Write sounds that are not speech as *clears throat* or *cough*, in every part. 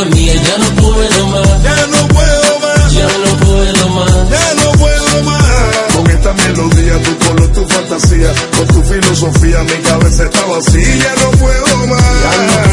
solo mía, ya no puedo más. Ya no puedo más, Ya no puedo más. ya no puedo más. Con esta melodía, tu color, tu fantasía, con tu filosofía, mi cabeza está vacía. Ya no puedo más, Ya no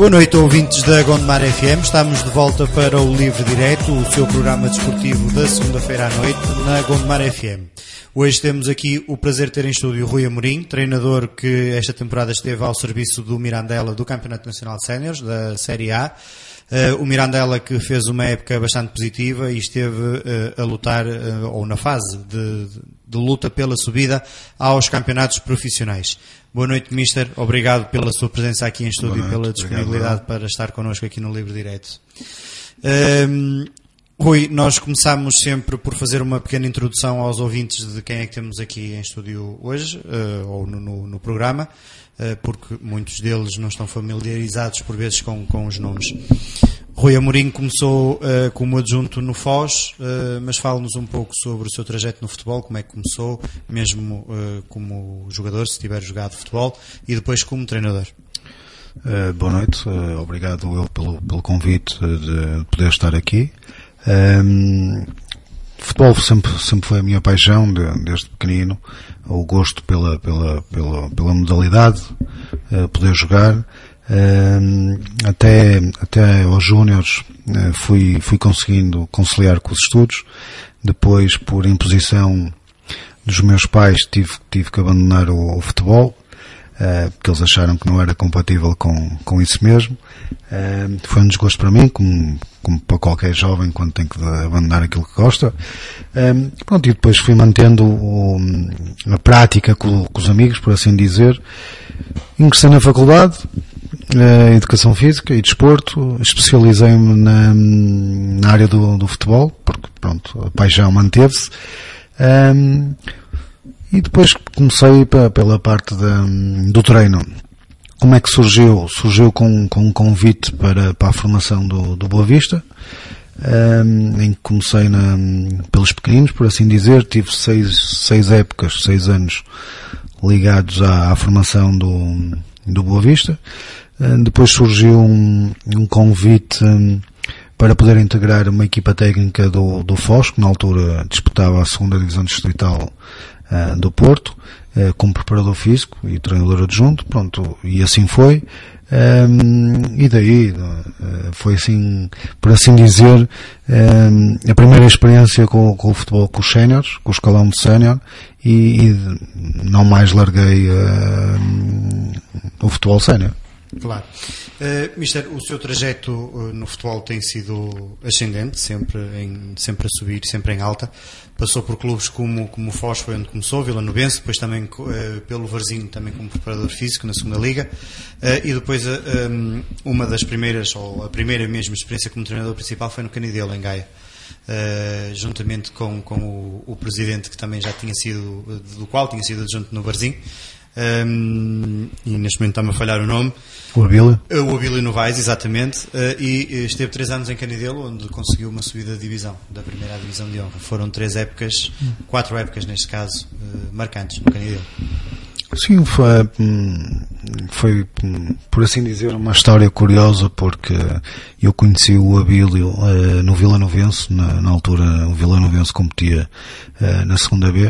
Boa noite, ouvintes da Gondomar FM. Estamos de volta para o Livre Direto, o seu programa desportivo da segunda-feira à noite, na Gondomar FM. Hoje temos aqui o prazer de ter em estúdio Rui Amorim, treinador que esta temporada esteve ao serviço do Mirandela do Campeonato Nacional de Séniores, da Série A. Eh, o Mirandela que fez uma época bastante positiva e esteve eh, a lutar, eh, ou na fase de, de luta pela subida aos campeonatos profissionais. Boa noite, Mister. Obrigado pela sua presença aqui em estúdio e pela obrigado, disponibilidade para estar connosco aqui no Livre Direto. Ehm, Rui, nós começamos sempre por fazer uma pequena introdução aos ouvintes de quem é que temos aqui em estúdio hoje, eh, ou no, no- no programa, eh, porque muitos deles não estão familiarizados por vezes com, com os nomes. Rui Amorim começou eh, como adjunto no Foz, eh, mas fala-nos um pouco sobre o seu trajeto no futebol, como é que começou, mesmo eh, como jogador, se tiver jogado futebol, e depois como treinador. Boa noite, obrigado eu pelo, pelo convite de poder estar aqui. Ehm, futebol sempre, sempre foi a minha paixão, de- desde pequenino, o gosto pela, pela, pela, pela modalidade, poder jogar. Ehm, até, até aos júniores eh, fui, fui conseguindo conciliar com os estudos, depois por imposição dos meus pais tive, tive que abandonar o, o futebol, eh, porque eles acharam que não era compatível com, com isso mesmo. Eh, foi um desgosto para mim, como, como para qualquer jovem quando tem que abandonar aquilo que gosta. Eh, pronto, e depois fui mantendo o- a prática com, com os amigos, por assim dizer. Ingressei na faculdade, eh, Educação Física e Desporto, especializei-me na, na área do, do futebol, porque pronto, a paixão manteve-se. Ehm, e depois comecei pe- pela parte da- do treino. Como é que surgiu? Surgiu com, com um convite para, para a formação do, do Boa Vista, ehm, em que comecei na, pelos pequeninos, por assim dizer. Tive seis, seis épocas, seis anos ligados à, à formação do, do Boa Vista. Eh, depois surgiu um, um convite hum, para poder integrar uma equipa técnica do, do Foz, que na altura disputava a segunda divisão distrital ah, do Porto, eh, como preparador físico e treinador adjunto, pronto, e assim foi. Ehm, e daí eh, foi assim, por assim dizer, ehm, a primeira experiência com, com o futebol com os séniores, com o escalão de sénior, e, e não mais larguei o futebol sénior. Claro. Eh, Mister, o seu trajeto eh, no futebol tem sido ascendente, sempre, em, sempre a subir, sempre em alta. Passou por clubes como, como o Foz, foi onde começou, Vila Novense, depois também eh, pelo Varzinho, também como preparador físico na segunda Liga. Eh, e depois uma das primeiras, ou a primeira mesmo experiência como treinador principal foi no Canidelo, em Gaia. Uh, juntamente com, com o, o presidente que também já tinha sido, do qual tinha sido adjunto no Barzinho, um, e neste momento está-me a falhar o nome, O Abílio? Uh, o Abílio Novaes, exatamente, uh, e uh, esteve três anos em Canidelo, onde conseguiu uma subida de divisão, da primeira divisão de honra. Foram três épocas, quatro épocas neste caso, uh, marcantes no Canidelo. Sim, foi, hum, foi, hum, por assim dizer, uma história curiosa porque eu conheci o Abílio eh, no Vila Novense, na, na altura o Vila Novense competia eh, na segunda B.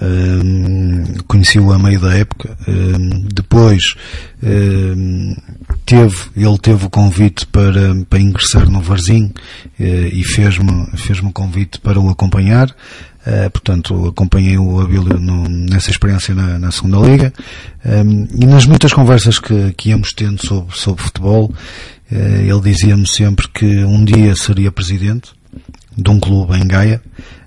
Hum, Conheci-o a meio da época. Hum, Depois hum, teve, ele teve o convite para, para ingressar no Varzim eh, e fez-me fez o convite para o acompanhar. Uh, portanto, acompanhei o Abílio no, nessa experiência na, na segunda liga um, e nas muitas conversas que, que íamos tendo sobre, sobre futebol, uh, ele dizia-me sempre que um dia seria presidente de um clube em Gaia,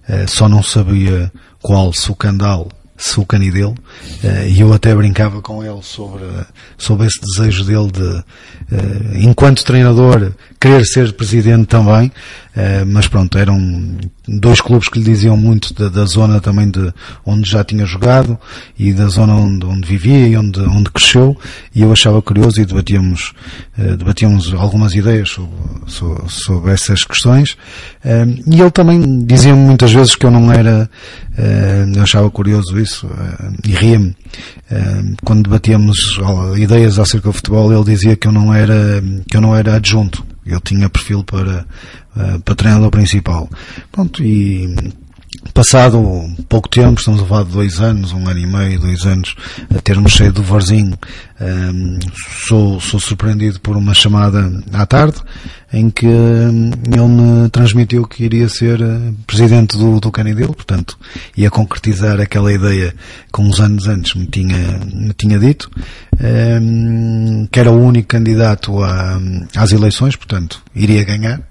uh, só não sabia qual, se o Candal, se o Canidelo, e eu até brincava com ele sobre, sobre esse desejo dele de, enquanto treinador, querer ser presidente também, mas pronto, era um, dois clubes que lhe diziam muito da, da, zona também de onde já tinha jogado e da zona onde, onde vivia e onde, onde cresceu e eu achava curioso e debatíamos, uh, debatíamos algumas ideias sobre, sobre, sobre essas questões. Uh, e ele também dizia-me muitas vezes que eu não era uh, eu achava curioso isso e ria-me. Quando debatíamos ideias acerca do futebol ele dizia que eu não era que eu não era adjunto ele tinha perfil para, uh, para treinador principal. Pronto, e passado pouco tempo, estamos a falar de dois anos, um ano e meio, dois anos, a termos saído do Varzinho, um, sou, sou surpreendido por uma chamada à tarde, em que um, ele me transmitiu que iria ser uh, presidente do, do Canidelo, portanto, ia concretizar aquela ideia que uns anos antes me tinha, me tinha dito, um, que era o único candidato a, às eleições, portanto, iria ganhar,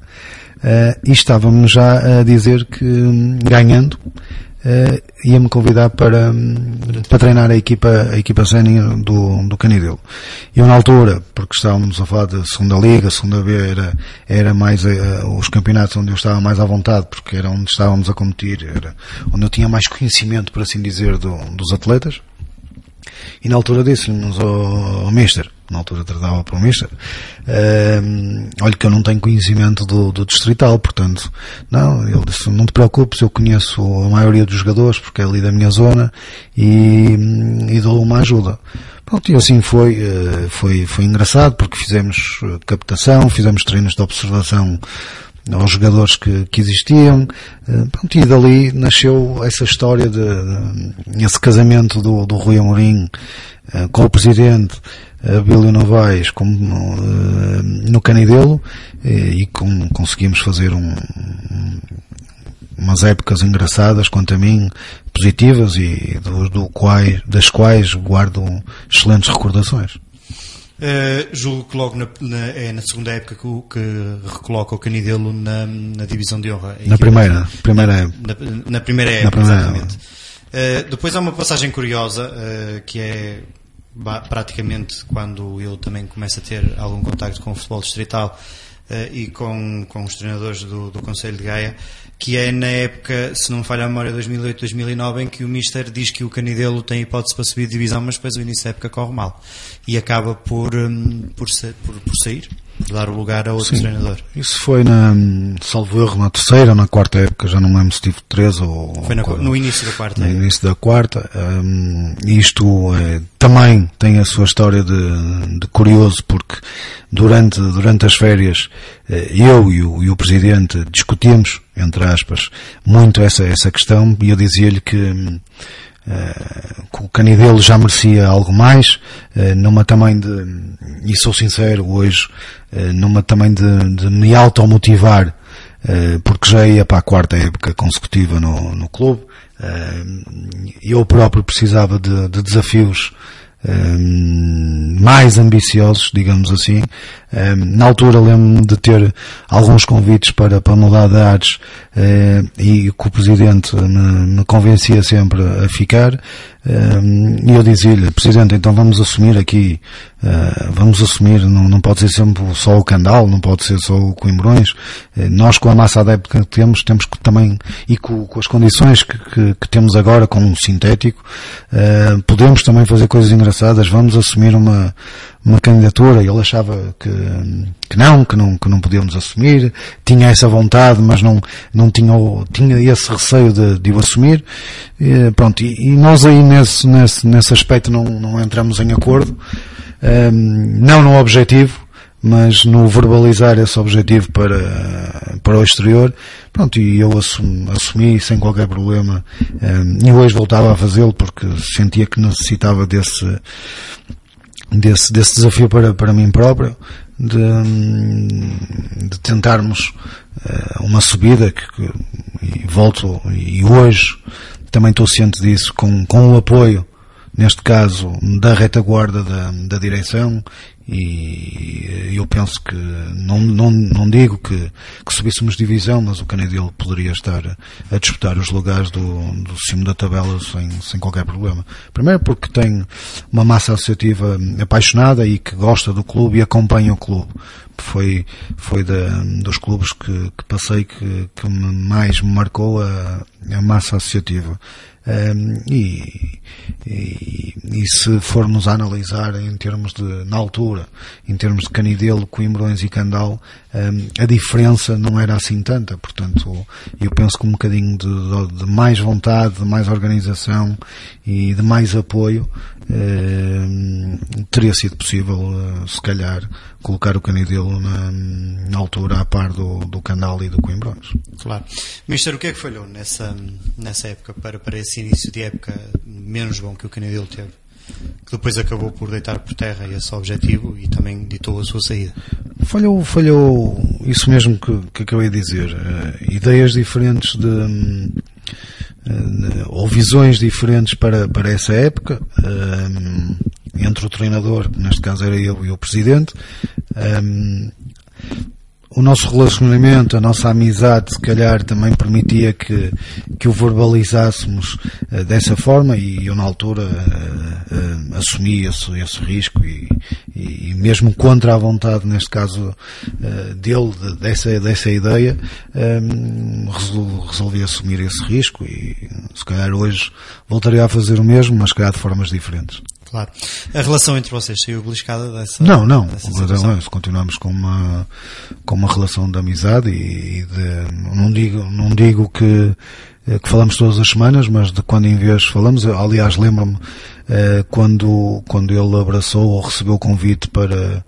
Uh, e estávamos já a dizer que, hum, ganhando, uh, ia-me convidar para, hum, para treinar a equipa, a equipa sénior do, do Canidelo. Eu na altura, porque estávamos a falar de segunda liga, segunda B, era, era mais uh, os campeonatos onde eu estava mais à vontade, porque era onde estávamos a competir, era onde eu tinha mais conhecimento, por assim dizer, do, dos atletas. E na altura disse-nos ao, ao Mister, na altura tratava o Mister, uh, olha que eu não tenho conhecimento do, do distrital, portanto, não, ele disse, não te preocupes, eu conheço a maioria dos jogadores, porque é ali da minha zona, e, e dou uma ajuda. Pronto, e assim foi, uh, foi, foi engraçado, porque fizemos eh, captação, fizemos treinos de observação aos jogadores que, que existiam. Uh, pronto, e dali nasceu essa história de, de esse casamento do, do Rui Amorim com o presidente Abílio Novaes como uh, no Canidelo e com, conseguimos fazer um, umas épocas engraçadas quanto a mim positivas e do, do quais, das quais guardo excelentes recordações. Uh, julgo que logo na, na, é na segunda época que, que recoloca o Canidelo na, na divisão de honra. Na primeira, primeira na, na, primeira época, na primeira exatamente. Uh, depois há uma passagem curiosa uh, que é praticamente quando eu também começo a ter algum contacto com o futebol distrital e com, com os treinadores do, do Conselho de Gaia, que é na época, se não me falha a memória, 2008-2009, em que o Mister diz que o Canidelo tem hipótese para subir de divisão, mas depois o início da época corre mal. E acaba por, um, por, por, por sair dar o lugar a outro Sim, treinador. Isso foi na, salvo erro, na terceira ou na quarta época, já não lembro se tive três ou... Foi na, no início da quarta. No início da quarta. Um, isto é, também tem a sua história de, de, curioso, porque durante, durante as férias eh, eu e o, e o Presidente discutimos, entre aspas, muito essa, essa questão e eu dizia-lhe que hum, o Canidelo já merecia algo mais, uh, numa também de, e sou sincero hoje, uh, numa também de, de me automotivar, porque já ia para a quarta época consecutiva no, no clube, eu próprio precisava de, de desafios mais ambiciosos, digamos assim. Na altura lembro-me de ter alguns convites para, para mudar de áreas e que o Presidente me, me convencia sempre a ficar. E eu dizia-lhe, Presidente, então vamos assumir aqui, uh, vamos assumir, não, não pode ser sempre só o Candal, não pode ser só o Coimbrões. Uh, nós com a massa adepta que temos, temos que também, e com, com as condições que, que, que, temos agora com um sintético, uh, podemos também fazer coisas engraçadas, vamos assumir uma, uma candidatura, ele achava que, que não, que não, que não podíamos assumir, tinha essa vontade, mas não, não tinha, tinha esse receio de, de o assumir, e, pronto, e, e, nós aí nesse, nesse, nesse aspecto não, não entramos em acordo, um, não no objetivo, mas no verbalizar esse objetivo para, para o exterior, pronto, e eu assumi, assumi sem qualquer problema, um, e hoje voltava a fazê-lo porque sentia que necessitava desse, desse, desse desafio para, para mim próprio, de, de tentarmos uh, uma subida que, que, e volto, e hoje também estou ciente disso, com, com o apoio neste caso, da retaguarda da, da direção e eu penso que não, não, não digo que, que subíssemos divisão, mas o Canedelo poderia estar a disputar os lugares do, do cimo da tabela sem, sem qualquer problema. Primeiro porque tem uma massa associativa apaixonada e que gosta do clube e acompanha o clube. Foi, foi da, dos clubes que, que passei que, que mais me marcou a, a massa associativa. Um, e, e, e, se formos a analisar em termos de, na altura, em termos de Canidelo, Coimbrões e Candal, um, a diferença não era assim tanta. Portanto, eu penso que um bocadinho de, de mais vontade, de mais organização e de mais apoio um, teria sido possível, uh, se calhar, colocar o Canidelo na, na altura a par do, do Candal e do Coimbrões. Claro. Mister, o que é que falhou nessa, nessa época para, para esse início de época menos bom que o Canidelo teve? Que depois acabou por deitar por terra esse objetivo e também ditou a sua saída. Falhou, falhou isso mesmo que, que acabei de dizer. Uh, ideias diferentes de. Uh, ou visões diferentes para, para essa época. Uh, entre o treinador, neste caso era eu e o presidente. O nosso relacionamento, a nossa amizade, se calhar também permitia que, que o verbalizássemos uh, dessa forma e eu na altura uh, uh, assumi esse, esse risco e, e, mesmo contra a vontade, neste caso dele, de, dessa, dessa ideia, um, resolvi, resolvi assumir esse risco e se calhar hoje voltaria a fazer o mesmo, mas se calhar de formas diferentes. Claro. A relação entre vocês saiu beliscada dessa Não, não. Dessa continuamos com uma, com uma relação de amizade e de, não digo, não digo que, que falamos todas as semanas, mas de quando em vez falamos, aliás lembro-me eh, quando, quando ele abraçou ou recebeu o convite para,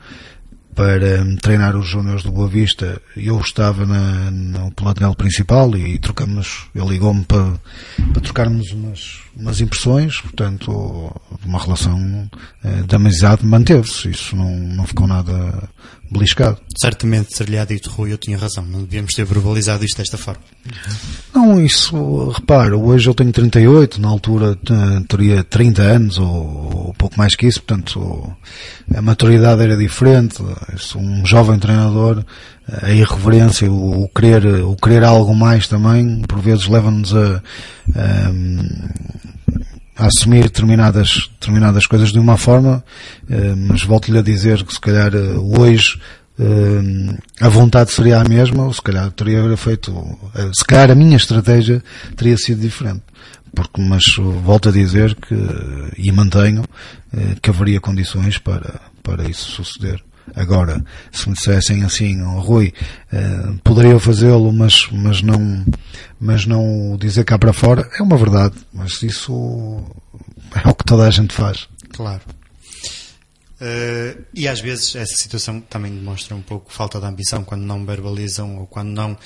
para treinar os júniores do Boa Vista. Eu estava na, no plantel principal e trocamos, ele ligou-me para, para trocarmos umas, umas impressões, portanto, uma relação eh, de amizade manteve-se. Isso não, não ficou nada beliscado. Certamente ser-lhe dito, Rui, eu tinha razão, não devíamos ter verbalizado isto desta forma. Não, isso, repara, hoje eu tenho 38, na altura teria 30 anos ou, ou pouco mais que isso, portanto a maturidade era diferente, um jovem treinador, a irreverência, o, o querer, o querer algo mais também, por vezes leva-nos a, a, assumir determinadas, determinadas coisas de uma forma, eh, mas volto-lhe a dizer que se calhar eh, hoje eh, a vontade seria a mesma, ou se calhar teria feito, se calhar a minha estratégia teria sido diferente. Porque, mas volto a dizer que, e mantenho, que haveria condições para, para isso suceder. Agora, se me dissessem assim, oh, Rui, eh, poderia fazê-lo, mas, mas não, mas não dizer cá para fora, é uma verdade, mas isso é o que toda a gente faz. Claro. Uh, e às vezes essa situação também demonstra um pouco falta de ambição quando não verbalizam ou quando não uh,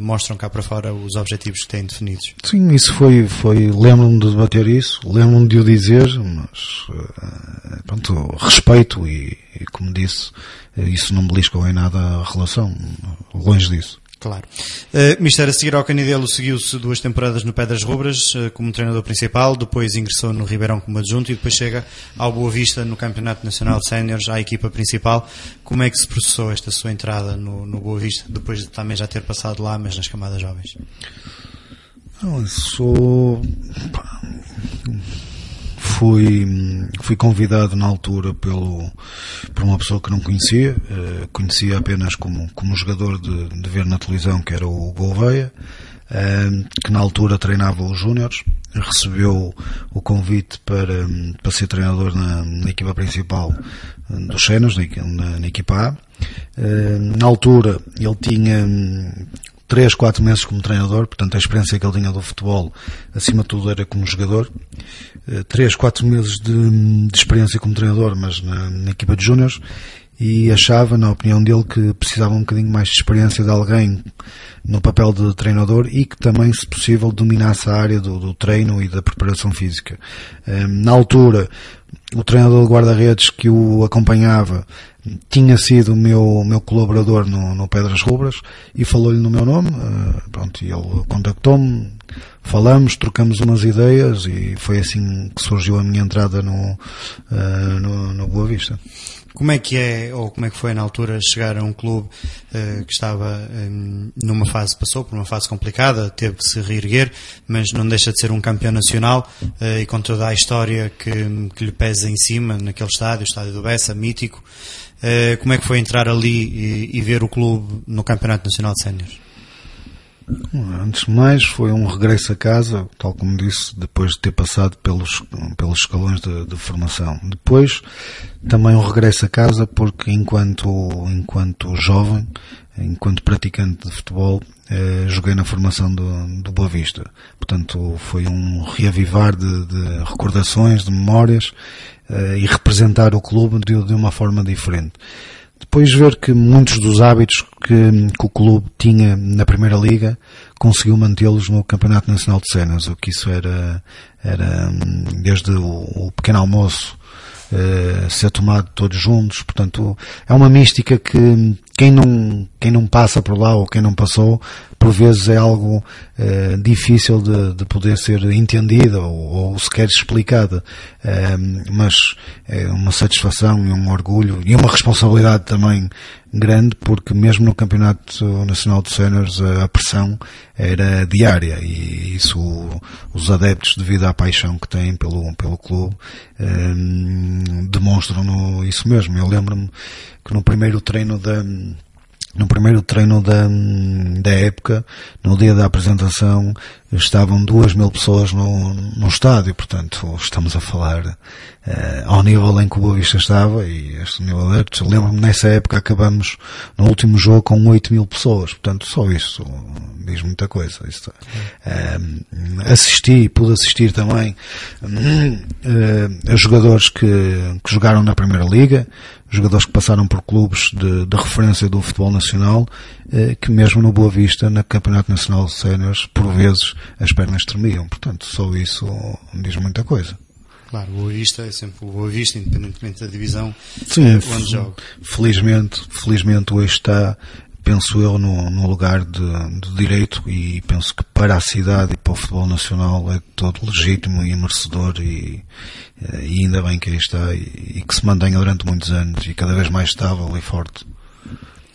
mostram cá para fora os objetivos que têm definidos. Sim, isso foi, foi lembro-me de debater isso, lembro-me de o dizer, mas uh, pronto, respeito e, e, como disse, isso não beliscou em nada a relação, longe disso. Claro. Uh, Mister, a seguir ao Canidelo seguiu-se duas temporadas no Pedras Rubras uh, como treinador principal, depois ingressou no Ribeirão como adjunto e depois chega ao Boa Vista no Campeonato Nacional de Séniores à equipa principal. Como é que se processou esta sua entrada no, no Boa Vista, depois de também já ter passado lá, mas nas camadas jovens? Não, sou fui, fui convidado na altura pelo, por uma pessoa que não conhecia, uh, conhecia apenas como, como jogador de, de ver na televisão, que era o Gouveia, uh, que na altura treinava os Júniores, recebeu o convite para, para ser treinador na, na equipa principal eh, dos Senas, na, na, equipa A. Na altura ele tinha 3, 4 meses como treinador, portanto a experiência que ele tinha do futebol, acima de tudo, era como jogador. 3, eh, 4 meses de, de, experiência como treinador, mas na, na equipa de júniores, e achava, na opinião dele, que precisava um bocadinho mais de experiência de alguém no papel de treinador e que também, se possível, dominasse a área do, do treino e da preparação física. Eh, na altura, o treinador de guarda-redes que o acompanhava tinha sido o meu, meu colaborador no, no Pedras Rubras e falou-lhe no meu nome, uh, pronto, e ele contactou-me, falamos, trocamos umas ideias e foi assim que surgiu a minha entrada no, uh, no, no Boa Vista. Como é que é, ou como é que foi na altura chegar a um clube uh, que estava um, numa fase, passou por uma fase complicada, teve que se reerguer, mas não deixa de ser um campeão nacional uh, e com toda a história que, que lhe pesa em cima naquele estádio, o estádio do Bessa, mítico. Uh, como é que foi entrar ali e, e ver o clube no Campeonato Nacional de Séniores? Antes de mais, foi um regresso a casa, tal como disse, depois de ter passado pelos, pelos escalões de, de formação. Depois, também um regresso a casa, porque enquanto, enquanto jovem, enquanto praticante de futebol, eh, joguei na formação do, do Boa Vista. Portanto, foi um reavivar de, de recordações, de memórias, eh, e representar o clube de, de uma forma diferente. Depois ver que muitos dos hábitos que, que o clube tinha na Primeira Liga conseguiu mantê-los no Campeonato Nacional de Cenas, o que isso era, era desde o, o pequeno almoço uh, ser tomado todos juntos, portanto é uma mística que quem não, quem não passa por lá ou quem não passou por vezes é algo eh, difícil de, de, poder ser entendida ou, ou sequer explicada, eh, mas é uma satisfação e um orgulho e uma responsabilidade também grande porque mesmo no Campeonato Nacional de Séniores a pressão era diária e isso os adeptos devido à paixão que têm pelo, pelo clube eh, demonstram isso mesmo. Eu lembro-me que no primeiro treino da no primeiro treino da, da época, no dia da apresentação, estavam duas mil pessoas no, no estádio, portanto, estamos a falar uh, ao nível em que o Boa Vista estava e este nível de. Lembro-me nessa época acabamos no último jogo com oito mil pessoas, portanto, só isso diz muita coisa. Isso, uh, assisti, pude assistir também uh, a jogadores que, que jogaram na Primeira Liga, jogadores que passaram por clubes de, de referência do futebol nacional, eh, que mesmo no Boa Vista, no Campeonato Nacional de Séniores, por vezes as pernas tremiam. Portanto, só isso diz muita coisa. Claro, o Boa Vista é sempre o Boa Vista, independentemente da divisão Sim, eh, onde joga. Felizmente, felizmente hoje está, penso eu, no, no lugar de, de, direito e penso que para a cidade e para o futebol nacional é todo legítimo e merecedor e, eh, e ainda bem que aí está e, e que se mantenha durante muitos anos e cada vez mais estável e forte.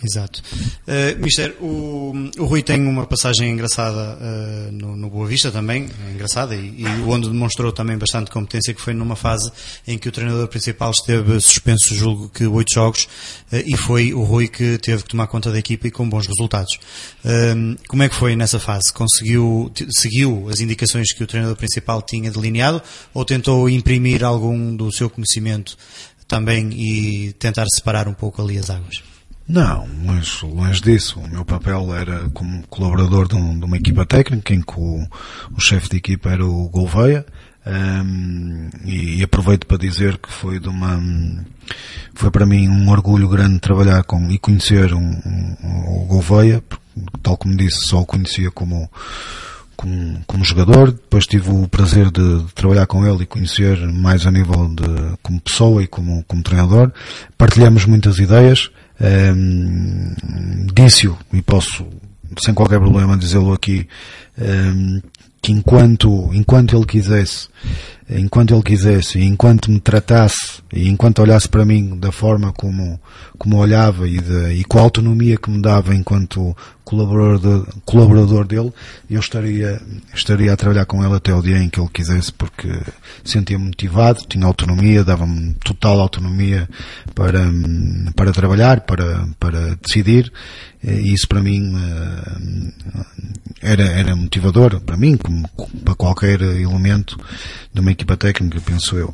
Exato. Uh, Mister, o, o Rui tem uma passagem engraçada uh, no, no, Boa Vista também, engraçada, e, e, onde demonstrou também bastante competência, que foi numa fase em que o treinador principal esteve suspenso, julgo que oito jogos, uh, e foi o Rui que teve que tomar conta da equipa e com bons resultados. como é que foi nessa fase? Conseguiu, seguiu as indicações que o treinador principal tinha delineado, ou tentou imprimir algum do seu conhecimento também e tentar separar um pouco ali as águas? Não, longe, longe disso. O meu papel era como colaborador de, um, de uma equipa técnica em que o, o chefe de equipa era o Gouveia. Um, e, e, aproveito para dizer que foi de uma foi para mim um orgulho grande trabalhar com e conhecer um, um, o Gouveia, tal como disse, só o conhecia como como, como jogador, depois tive o prazer de, de, trabalhar com ele e conhecer mais a nível de como pessoa e como, como treinador. Partilhamos muitas ideias, um, disse-o, e posso sem qualquer problema dizê-lo aqui, um, que enquanto, enquanto ele quisesse, enquanto ele quisesse, enquanto me tratasse, e enquanto olhasse para mim da forma como, como olhava e, de, e com a autonomia que me dava enquanto colaborador, colaborador dele, eu estaria, estaria a trabalhar com ele até o dia em que ele quisesse, porque sentia-me motivado, tinha autonomia, dava-me total autonomia para, para trabalhar, para, para decidir, e isso para mim eh, era, era motivador, para mim, como para qualquer elemento de uma equipa técnica, penso eu.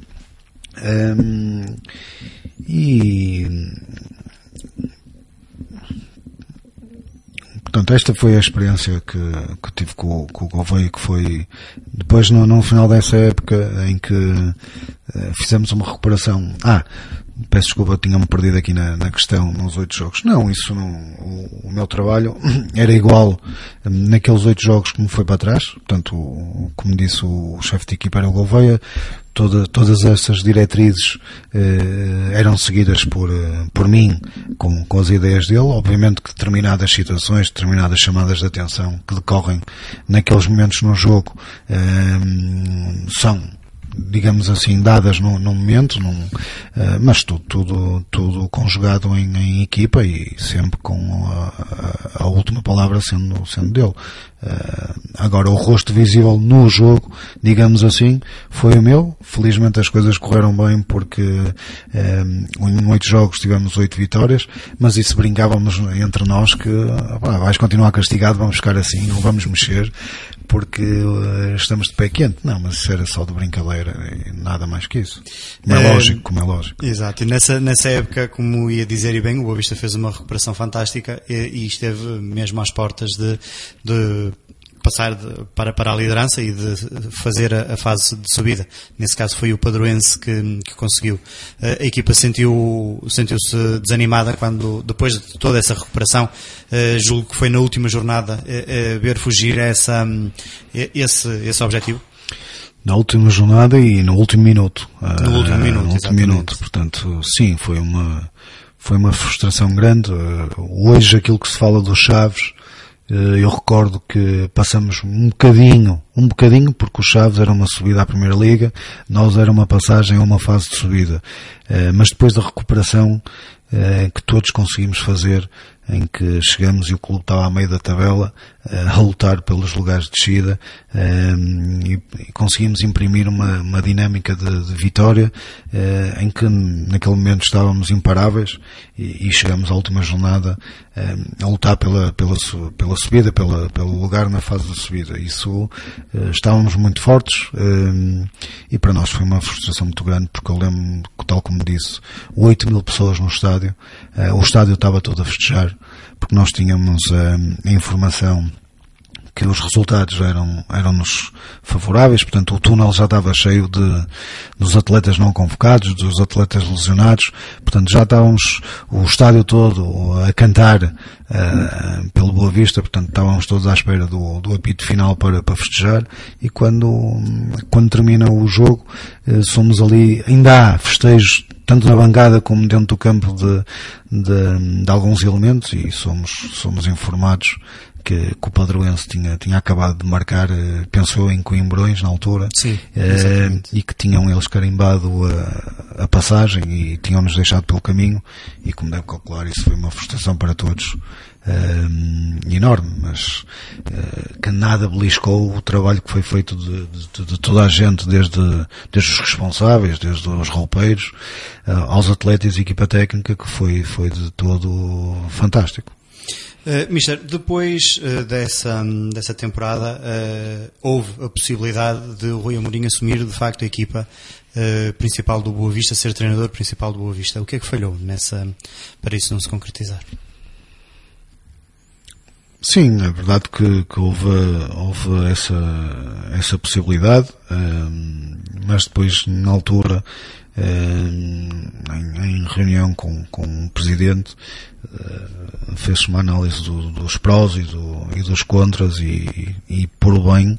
Um, e portanto esta foi a experiência que, que tive com, com o Gouveia que foi depois no, no final dessa época em que uh, fizemos uma recuperação ah peço desculpa, tinha-me perdido aqui na, na, questão nos oito jogos. Não, isso não, o, o, meu trabalho *clears throat* era igual naqueles oito jogos como foi para trás. Portanto, como disse o chefe de equipa era o Gouveia, toda, todas essas diretrizes eh, eram seguidas por, eh, por mim com, com as ideias dele. Obviamente que determinadas situações, determinadas chamadas de atenção que decorrem naqueles momentos no jogo eh, são digamos assim, dadas no momento, num, uh, mas tudo, tudo, tudo conjugado em, em, equipa e sempre com a, a, última palavra sendo, sendo dele. Uh, agora, o rosto visível no jogo, digamos assim, foi o meu. Felizmente as coisas correram bem porque uh, em oito jogos tivemos oito vitórias, mas isso brincávamos entre nós que vais continuar castigado, vamos ficar assim, não vamos mexer porque uh, estamos de pé quente. Não, mas isso era só de brincadeira, nada mais que isso. Como é, é lógico, como é lógico. Exato, e nessa, nessa época, como ia dizer e bem, o Boa Vista fez uma recuperação fantástica e, e esteve mesmo às portas de, de passar de, para, para a liderança e de fazer a, a, fase de subida. Nesse caso foi o Padroense que, que conseguiu. A, equipa sentiu, sentiu-se desanimada quando, depois de toda essa recuperação, uh, julgo que foi na última jornada, uh, uh, ver fugir essa, esse, esse objetivo. Na última jornada e no último minuto. No último minuto, no último minuto. Portanto, sim, foi uma, foi uma frustração grande. Hoje aquilo que se fala dos Chaves, eh, eu recordo que passamos um bocadinho, um bocadinho, porque o Chaves era uma subida à Primeira Liga, nós era uma passagem a uma fase de subida. Eh, mas depois da recuperação eh, que todos conseguimos fazer, em que chegamos e o clube estava a meio da tabela eh, a lutar pelos lugares de descida eh, e, conseguimos imprimir uma, uma dinâmica de, de vitória eh, em que naquele momento estávamos imparáveis e, e chegamos à última jornada a lutar pela, pela, pela subida, pela, pelo lugar na fase da subida. Isso estávamos muito fortes e para nós foi uma frustração muito grande porque eu lembro, tal como disse, 8 mil pessoas no estádio, o estádio estava todo a festejar porque nós tínhamos a, a informação que os resultados eram, eram-nos favoráveis, portanto o túnel já estava cheio de, dos atletas não convocados, dos atletas lesionados, portanto já estávamos o estádio todo a cantar uh, pelo Boa Vista, portanto estávamos todos à espera do, do apito final para, para festejar. E quando, quando termina o jogo uh, somos ali, ainda há festejos tanto na bancada como dentro do campo de, de, de alguns elementos e somos, somos informados que, que o Padroense tinha, tinha acabado de marcar, eh, pensou em Coimbrões na altura, Sim, eh, e que tinham eles carimbado a, a passagem e tinham-nos deixado pelo caminho, e como deve calcular, isso foi uma frustração para todos uh, enorme, mas uh, que nada beliscou o trabalho que foi feito de, de, de, toda a gente, desde, desde os responsáveis, desde os roupeiros, uh, aos atletas e equipa técnica, que foi, foi de todo fantástico. Uh, Mister, depois uh, dessa, dessa temporada uh, houve a possibilidade de o Rui Amorim assumir de facto a equipa principal do Boa Vista, ser treinador principal do Boa Vista. O que é que falhou nessa, para isso não se concretizar? Sim, é verdade que, que houve, houve essa, essa possibilidade, mas depois, na altura, em, em, reunião com, com o Presidente, fez-se uma análise do, dos prós e, do, e, dos contras e, e por bem,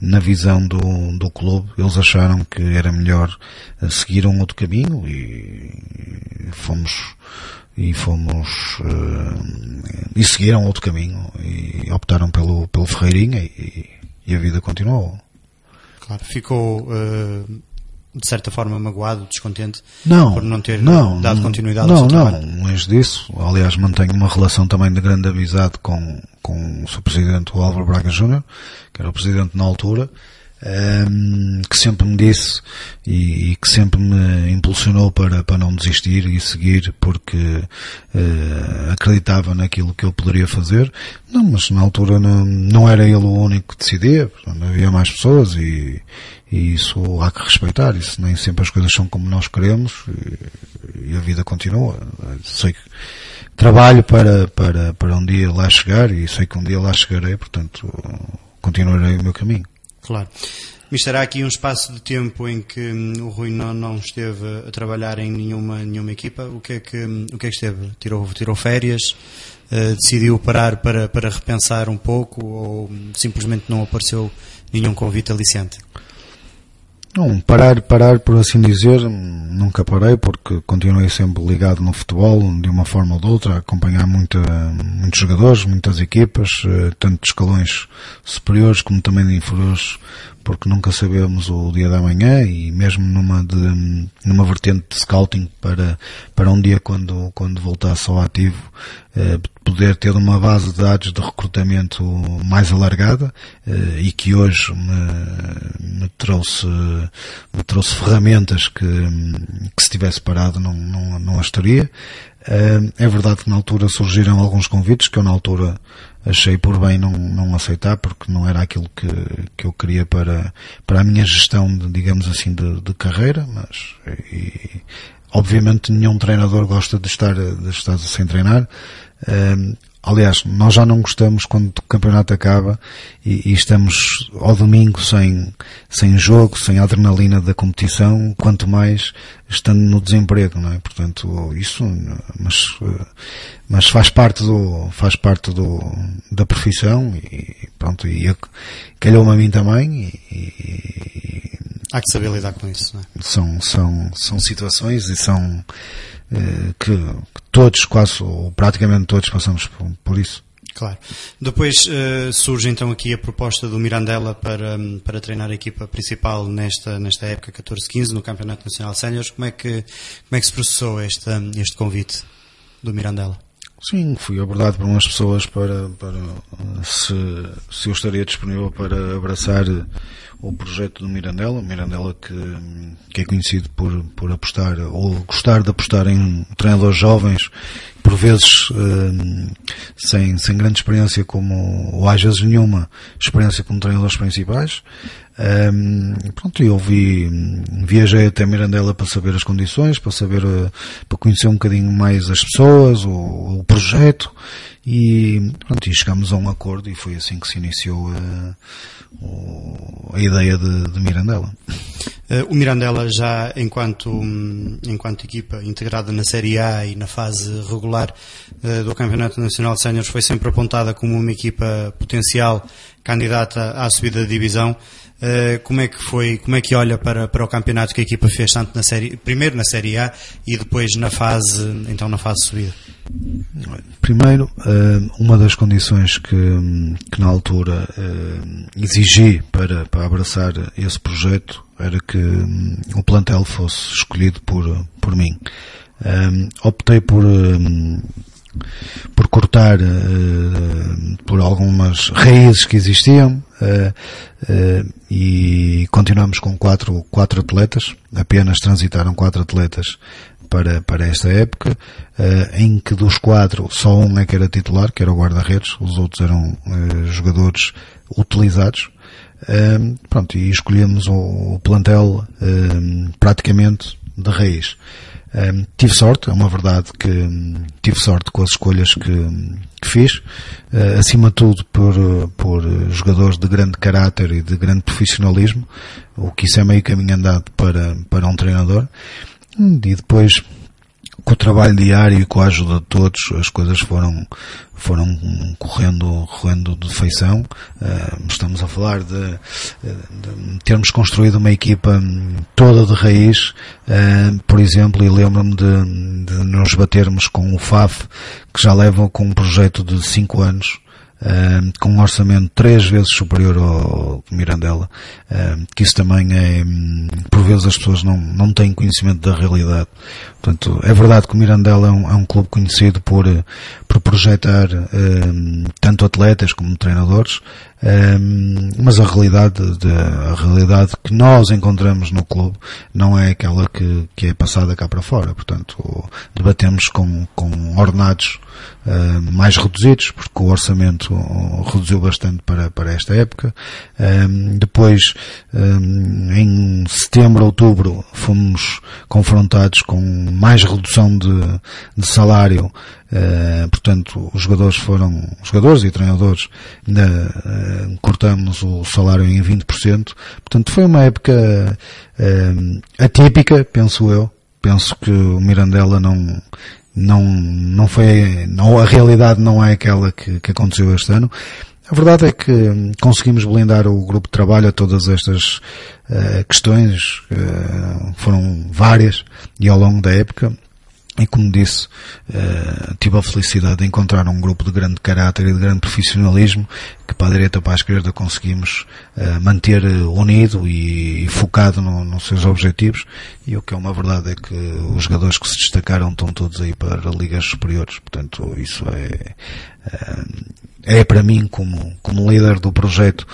na visão do, do clube, eles acharam que era melhor seguir um outro caminho e fomos e fomos uh, e seguiram outro caminho e optaram pelo, pelo Ferreirinha e, e a vida continuou. Claro, ficou uh, de certa forma magoado, descontente não, por não ter não, dado continuidade não, ao seu trabalho. Não, longe disso. Aliás, mantenho uma relação também de grande amizade com, com o seu presidente, o Álvaro Braga Júnior, que era o presidente na altura, um, que sempre me disse e, e, que sempre me impulsionou para, para não desistir e seguir porque uh, acreditava naquilo que eu poderia fazer. Não, mas na altura não, não era ele o único que decidia, portanto, havia mais pessoas e, e isso há que respeitar. Isso nem sempre as coisas são como nós queremos e, e a vida continua. Sei que trabalho para, para, para um dia lá chegar e sei que um dia lá chegarei, portanto continuarei o meu caminho. Claro. Mister, há aqui um espaço de tempo em que hum, o Rui não, não esteve a trabalhar em nenhuma, nenhuma equipa. O que é que, hum, o que, é que esteve? Tirou, tirou férias? Uh, decidiu parar para, para repensar um pouco ou simplesmente não apareceu nenhum convite aliciante? Não, parar, parar, por assim dizer, nunca parei porque continuei sempre ligado no futebol, de uma forma ou de outra, a acompanhar muita, muitos jogadores, muitas equipas, eh, tanto de escalões superiores como também de inferiores, porque nunca sabemos o dia da manhã e mesmo numa de, numa vertente de scouting para, para um dia quando, quando voltasse ao ativo, eh, poder ter uma base de dados de recrutamento mais alargada eh, e que hoje me, me trouxe me trouxe ferramentas que, que se tivesse parado não, não, não as teria. Eh, é verdade que na altura surgiram alguns convites que eu na altura achei por bem não, não aceitar porque não era aquilo que, que eu queria para, para a minha gestão, de, digamos assim, de, de carreira, mas e, obviamente nenhum treinador gosta de estar, de estar sem treinar. Um, aliás, nós já não gostamos quando o campeonato acaba e, e, estamos ao domingo sem, sem jogo, sem adrenalina da competição, quanto mais estando no desemprego, não é? Portanto, isso, mas, mas faz parte do, faz parte do, da profissão e pronto, e calhou-me a mim também e, e, Há que saber lidar com isso, não é? São, são, são situações e são, que, que, todos, quase, ou praticamente todos passamos por, por isso. Claro. Depois uh, surge então aqui a proposta do Mirandela para, para treinar a equipa principal nesta, nesta época 14-15 no Campeonato Nacional Séniores. Como é que, como é que se processou este, este convite do Mirandela? Sim, fui abordado por umas pessoas para, para se, se eu estaria disponível para abraçar o projeto do Mirandela, Mirandela que, que é conhecido por, por apostar ou gostar de apostar em treinadores jovens, por vezes eh, sem, sem grande experiência como, ou às vezes nenhuma experiência como treinadores principais. Um, pronto, eu vi, viajei até Mirandela para saber as condições, para saber, uh, para conhecer um bocadinho mais as pessoas, o, o projeto e, pronto, e a um acordo e foi assim que se iniciou uh, o, a ideia de, de Mirandela. Uh, o Mirandela já enquanto, enquanto equipa integrada na Série A e na fase regular do Campeonato Nacional de Séniores foi sempre apontada como uma equipa potencial candidata à subida de divisão. Uh, como é que foi, como é que olha para, para o campeonato que a equipa fez tanto na série, primeiro na série A e depois na fase, então na fase subida? Primeiro, uh, uma das condições que, que na altura uh, exigi para, para abraçar esse projeto era que um, o plantel fosse escolhido por, por mim. Um, optei por um, por cortar por algumas raízes que existiam e continuamos com quatro, quatro atletas, apenas transitaram quatro atletas para, para esta época, em que dos quatro só um é que era titular, que era o guarda-redes, os outros eram jogadores utilizados. pronto, e escolhemos o, o plantel praticamente de raiz. Um, tive sorte, é uma verdade que um, tive sorte com as escolhas que, que fiz, uh, acima de tudo por, por jogadores de grande caráter e de grande profissionalismo, o que isso é meio caminho andado para, para um treinador. E depois com o trabalho diário e com a ajuda de todos, as coisas foram, foram correndo, correndo de feição. Uh, estamos a falar de, de, termos construído uma equipa toda de raiz, uh, por exemplo, e lembro-me de, de nos batermos com o FAF, que já leva com um projeto de 5 anos, Uh, com um orçamento três vezes superior ao Mirandela, uh, que isso também é, um, por vezes as pessoas não, não têm conhecimento da realidade. Portanto, é verdade que o Mirandela é um, é um clube conhecido por, por projetar um, tanto atletas como treinadores, um, mas a realidade, de, a realidade que nós encontramos no clube não é aquela que, que é passada cá para fora. Portanto, debatemos com, com ordenados uh, mais reduzidos, porque o orçamento reduziu bastante para, para esta época. Depois, em setembro, outubro, fomos confrontados com mais redução de, de salário Uh, portanto, os jogadores foram, os jogadores e treinadores, ainda uh, cortamos o salário em 20%. Portanto, foi uma época uh, atípica, penso eu. Penso que o Mirandela não, não, não foi, não, a realidade não é aquela que, que aconteceu este ano. A verdade é que hum, conseguimos blindar o grupo de trabalho a todas estas uh, questões, uh, foram várias, e ao longo da época, e como disse, uh, tive a felicidade de encontrar um grupo de grande caráter e de grande profissionalismo que para a direita para a esquerda conseguimos uh, manter unido e, focado no, nos seus objetivos e o que é uma verdade é que os jogadores que se destacaram estão todos aí para ligas superiores. Portanto, isso é, é para mim como, como líder do projeto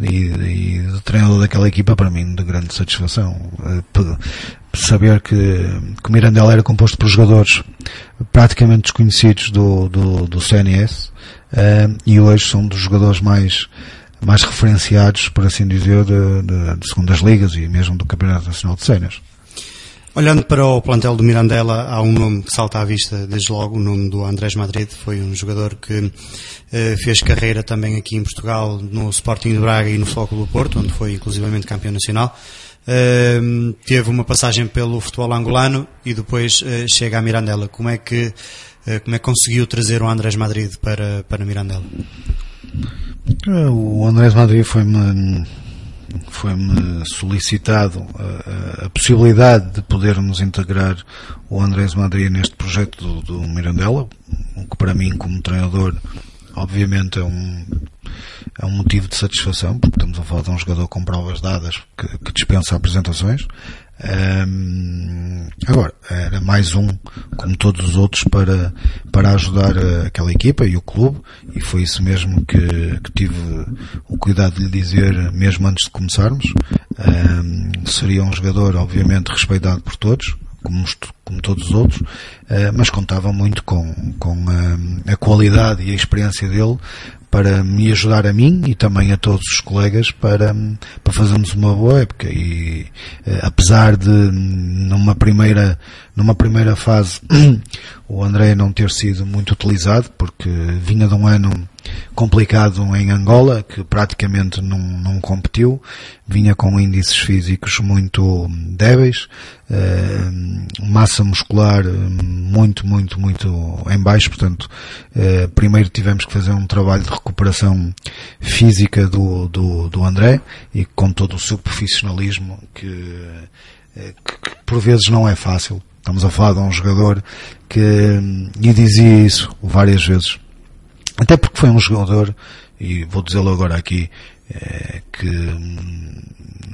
e, e de treinador daquela equipa para mim de grande satisfação saber que, que Mirandela era composto por jogadores praticamente desconhecidos do, do, do CNS uh, e hoje são dos jogadores mais mais referenciados, por assim dizer, de, de, de segundas ligas e mesmo do Campeonato Nacional de Séniores. Olhando para o plantel do Mirandela, há um nome que salta à vista desde logo, o nome do Andrés Madrid. Foi um jogador que eh, fez carreira também aqui em Portugal, no Sporting de Braga e no Flóculo do Porto, onde foi inclusivamente campeão nacional. Teve uma passagem pelo futebol angolano e depois uh, chega a Mirandela. Como é que uh, como é que conseguiu trazer o Andrés Madrid para para Mirandela? O Andrés Madrid foi-me foi-me solicitado a, a, possibilidade de podermos integrar o Andrés Madrid neste projeto do, do Mirandela, o que para mim como treinador obviamente é um é um motivo de satisfação, porque estamos a falar de um jogador com provas dadas que, que dispensa apresentações. Um, agora, era mais um, como todos os outros, para, para ajudar aquela equipa e o clube, e foi isso mesmo que, que tive o cuidado de lhe dizer, mesmo antes de começarmos. Um, seria um jogador, obviamente, respeitado por todos, como, como todos os outros, uh, mas contava muito com, com a, a qualidade e a experiência dele para me ajudar a mim e também a todos os colegas para, para fazermos uma boa época. E eh, apesar de numa primeira numa primeira fase *clears throat* o André não ter sido muito utilizado porque vinha de um ano complicado em Angola que praticamente não, não competiu vinha com índices físicos muito débeis eh, massa muscular muito muito muito em baixo portanto eh, primeiro tivemos que fazer um trabalho de recuperação física do, do, do André e com todo o seu profissionalismo eh, que, que por vezes não é fácil. Estamos a falar de um jogador que, e dizia isso várias vezes, até porque foi um jogador, e vou dizê-lo agora aqui, é, que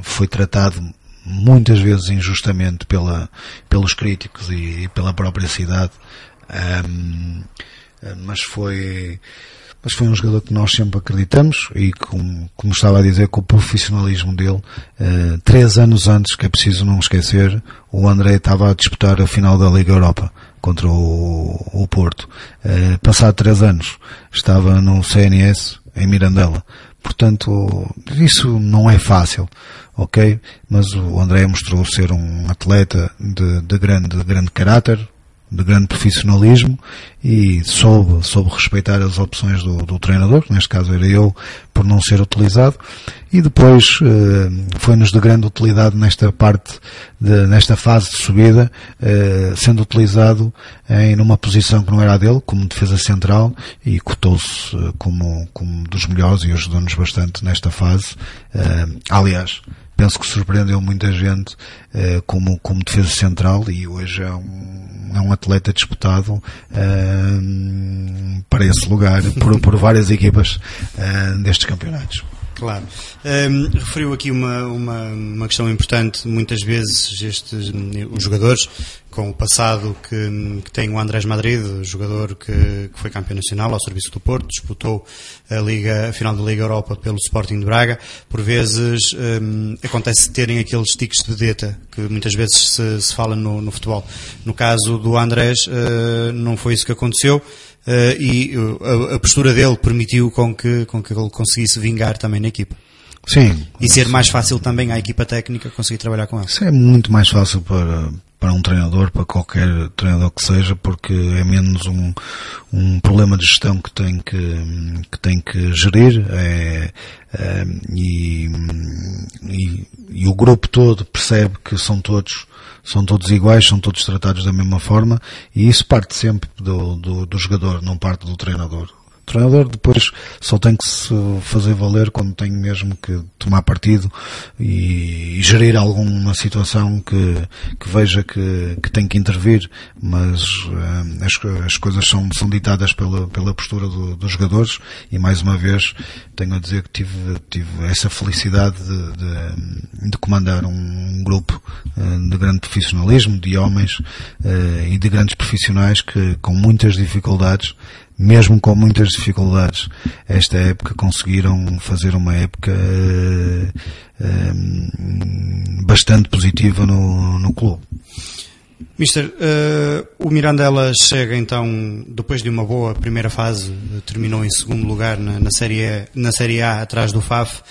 foi tratado muitas vezes injustamente pela, pelos críticos e, e pela própria cidade, um, mas foi, mas foi um jogador que nós sempre acreditamos e como, como estava a dizer com o profissionalismo dele, uh, três anos antes, que é preciso não esquecer, o André estava a disputar a final da Liga Europa contra o, o Porto. Uh, passado três anos, estava no CNS em Mirandela. Portanto, isso não é fácil, ok? Mas o André mostrou ser um atleta de, de grande, de grande caráter, de grande profissionalismo e soube, soube respeitar as opções do, do treinador, que neste caso era eu, por não ser utilizado, e depois eh, foi-nos de grande utilidade nesta parte, de, nesta fase de subida, eh, sendo utilizado em numa posição que não era a dele, como defesa central, e cotou-se eh, como, como dos melhores e ajudou-nos bastante nesta fase. Eh, aliás, penso que surpreendeu muita gente eh, como, como defesa central e hoje é um é um atleta disputado uh, para esse lugar por, por várias equipas uh, destes campeonatos. Claro. Um, referiu aqui uma, uma, uma, questão importante. Muitas vezes estes, os jogadores, com o passado que, que tem o Andrés Madrid, jogador que, que, foi campeão nacional ao serviço do Porto, disputou a, Liga, a final da Liga Europa pelo Sporting de Braga, por vezes um, acontece terem aqueles tiques de vedeta que muitas vezes se, se fala no, no, futebol. No caso do Andrés, uh, não foi isso que aconteceu uh, e uh, a, a, postura dele permitiu com que, com que ele conseguisse vingar também na equipa. Sim. E ser mais fácil também à equipa técnica conseguir trabalhar com ele. Isso é muito mais fácil para, para um treinador, para qualquer treinador que seja, porque é menos um, um problema de gestão que tem que, que, tem que gerir é, é e, e, e o grupo todo percebe que são todos são todos iguais, são todos tratados da mesma forma e isso parte sempre do, do, do jogador, não parte do treinador. O treinador depois só tem que se fazer valer quando tem mesmo que tomar partido e, e gerir alguma situação que, que veja que, que tem que intervir, mas uh, as, as coisas são, são ditadas pela, pela postura do, dos jogadores e mais uma vez tenho a dizer que tive, tive essa felicidade de, de, de comandar um grupo uh, de grande profissionalismo, de homens uh, e de grandes profissionais que com muitas dificuldades mesmo com muitas dificuldades, esta época conseguiram fazer uma época uh, uh, bastante positiva no, no clube. Mister, uh, o Mirandela chega então, depois de uma boa primeira fase, terminou em segundo lugar na, na, série, na série A, atrás do FAF.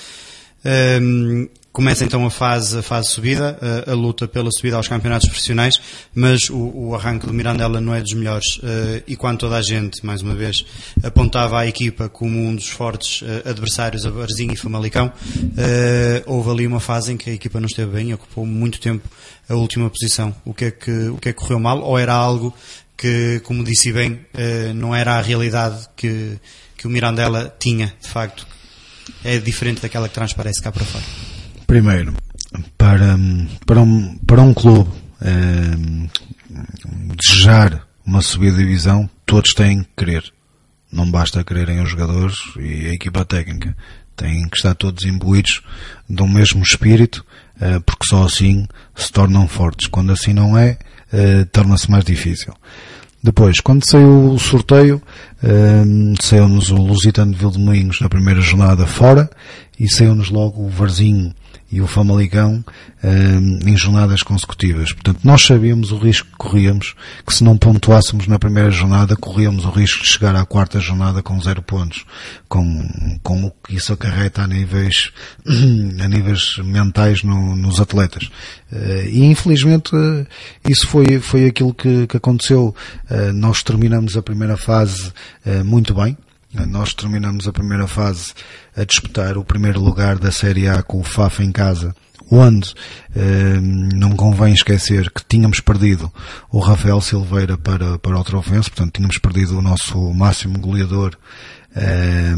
Começa então a fase, a fase subida, a, a, luta pela subida aos campeonatos profissionais, mas o, o arranque do Mirandela não é dos melhores. Uh, e quando toda a gente, mais uma vez, apontava a equipa como um dos fortes uh, adversários a Barzinho e Famalicão, uh, houve ali uma fase em que a equipa não esteve bem, ocupou muito tempo a última posição. O que é que, o que, é que correu mal? Ou era algo que, como disse bem, não era a realidade que, que o Mirandela tinha, de facto? É diferente daquela que transparece cá para fora. Primeiro, para, para, um, para um clube eh, desejar uma subida de divisão, todos têm que querer. Não basta quererem os jogadores e a equipa técnica. Têm que estar todos imbuídos de um mesmo espírito, eh, porque só assim se tornam fortes. Quando assim não é, eh, torna-se mais difícil. Depois, quando saiu o sorteio, um, saiu-nos o Lusitano de Vildemoinhos na primeira jornada fora e saiu-nos logo o Varzinho e o Famalicão um, em jornadas consecutivas. Portanto, nós sabíamos o risco que corríamos, que se não pontuássemos na primeira jornada, corríamos o risco de chegar à quarta jornada com zero pontos, com, com o que isso acarreta a níveis, *clears throat* a níveis mentais no, nos atletas. Uh, e infelizmente uh, isso foi, foi aquilo que, que aconteceu. Uh, nós terminamos a primeira fase muito bem, nós terminamos a primeira fase a disputar o primeiro lugar da Série A com o FAF em casa, onde eh, não convém esquecer que tínhamos perdido o Rafael Silveira para, para o Trofense, portanto tínhamos perdido o nosso máximo goleador eh,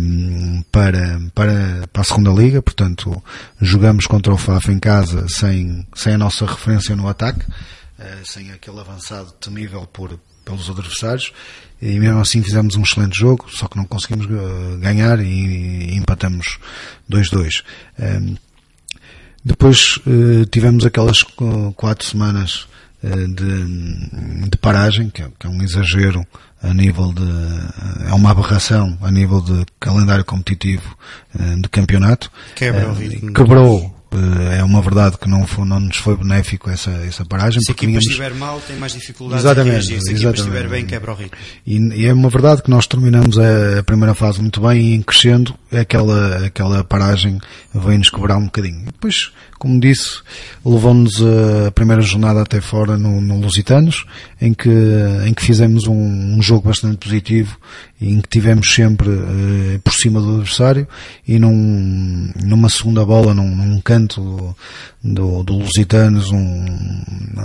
para, para, para a segunda liga, portanto jogamos contra o FAF em casa sem, sem a nossa referência no ataque, eh, sem aquele avançado temível por, pelos adversários e mesmo assim fizemos um excelente jogo, só que não conseguimos uh, ganhar e, e empatamos 2-2. Um, ehm, depois uh, tivemos aquelas quatro semanas uh, de, de, paragem, que é, que é, um exagero a nível de. é uma aberração a nível de calendário competitivo de campeonato. Quebra o ritmo. Quebrou é uma verdade que não, foi, não nos foi benéfico essa, essa paragem. Se a equipa tínhamos... estiver mal, tem mais dificuldades exatamente, reagir. Se a equipa estiver bem, quebra o ritmo. E, e, é uma verdade que nós terminamos a, primeira fase muito bem e em crescendo, aquela, aquela paragem veio-nos cobrar um bocadinho. Depois, como disse, levou-nos a primeira jornada até fora no, no Lusitanos, em que, em que fizemos um, um jogo bastante positivo em que tivemos sempre uh, por cima do adversário e num, numa segunda bola, num, num canto do, do, do Lusitanos, um,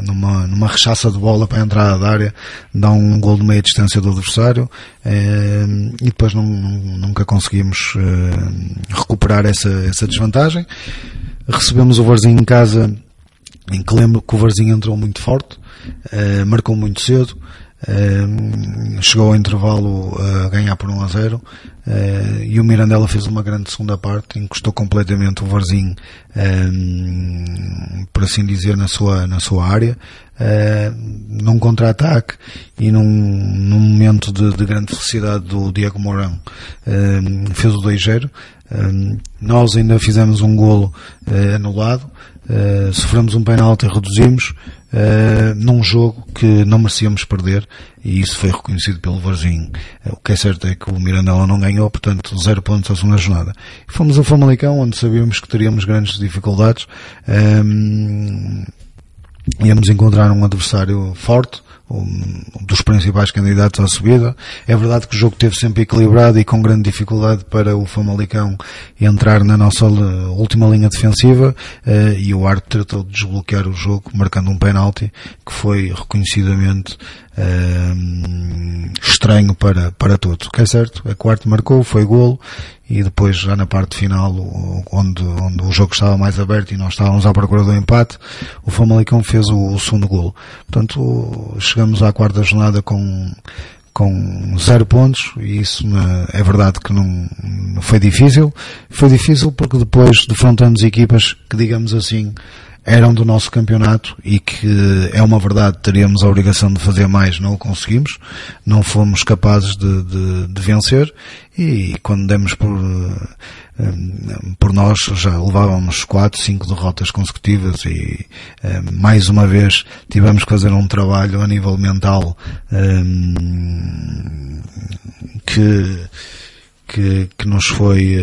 numa, numa rechaça de bola para a entrada da área, dá um gol de meia distância do adversário uh, e depois não, nunca conseguimos uh, recuperar essa, essa desvantagem recebemos o Varzinho em casa, em que lembro que o Varzinho entrou muito forte, uh, marcou muito cedo, uh, chegou ao intervalo a ganhar por 1 a 0 uh, e o Mirandela fez uma grande segunda parte, encostou completamente o Varzinho, por assim dizer, na sua, na sua área, num contra-ataque e num, num momento de, de, grande felicidade do Diego Mourão, fez o 2-0, nós ainda fizemos um golo uh, anulado, uh, sofremos um penalti e reduzimos uh, num jogo que não merecíamos perder e isso foi reconhecido pelo Varzinho. o que é certo é que o Mirandela não ganhou, portanto, zero pontos à segunda jornada. Fomos a Famalicão, onde sabíamos que teríamos grandes dificuldades. Íamos encontrar um adversário forte, um, dos principais candidatos à subida. É verdade que o jogo teve sempre equilibrado e com grande dificuldade para o Famalicão entrar na nossa última linha defensiva uh, e o árbitro tratou de desbloquear o jogo marcando um penalti que foi reconhecidamente uh, estranho para, para todos. O que é certo, a quarto marcou, foi golo e depois já na parte final, onde, onde o jogo estava mais aberto e nós estávamos à procura do empate, o Famalicão fez o, o segundo golo. Portanto, chegamos à quarta jornada com, com zero pontos e isso é verdade que não, não foi difícil. Foi difícil porque depois defrontamos equipas que, digamos assim, eram do nosso campeonato e que é uma verdade, teríamos a obrigação de fazer mais, não o conseguimos, não fomos capazes de, de, de vencer e quando demos por, eh, por nós já levávamos quatro, cinco derrotas consecutivas e eh, mais uma vez tivemos que fazer um trabalho a nível mental eh, que, que, que nos foi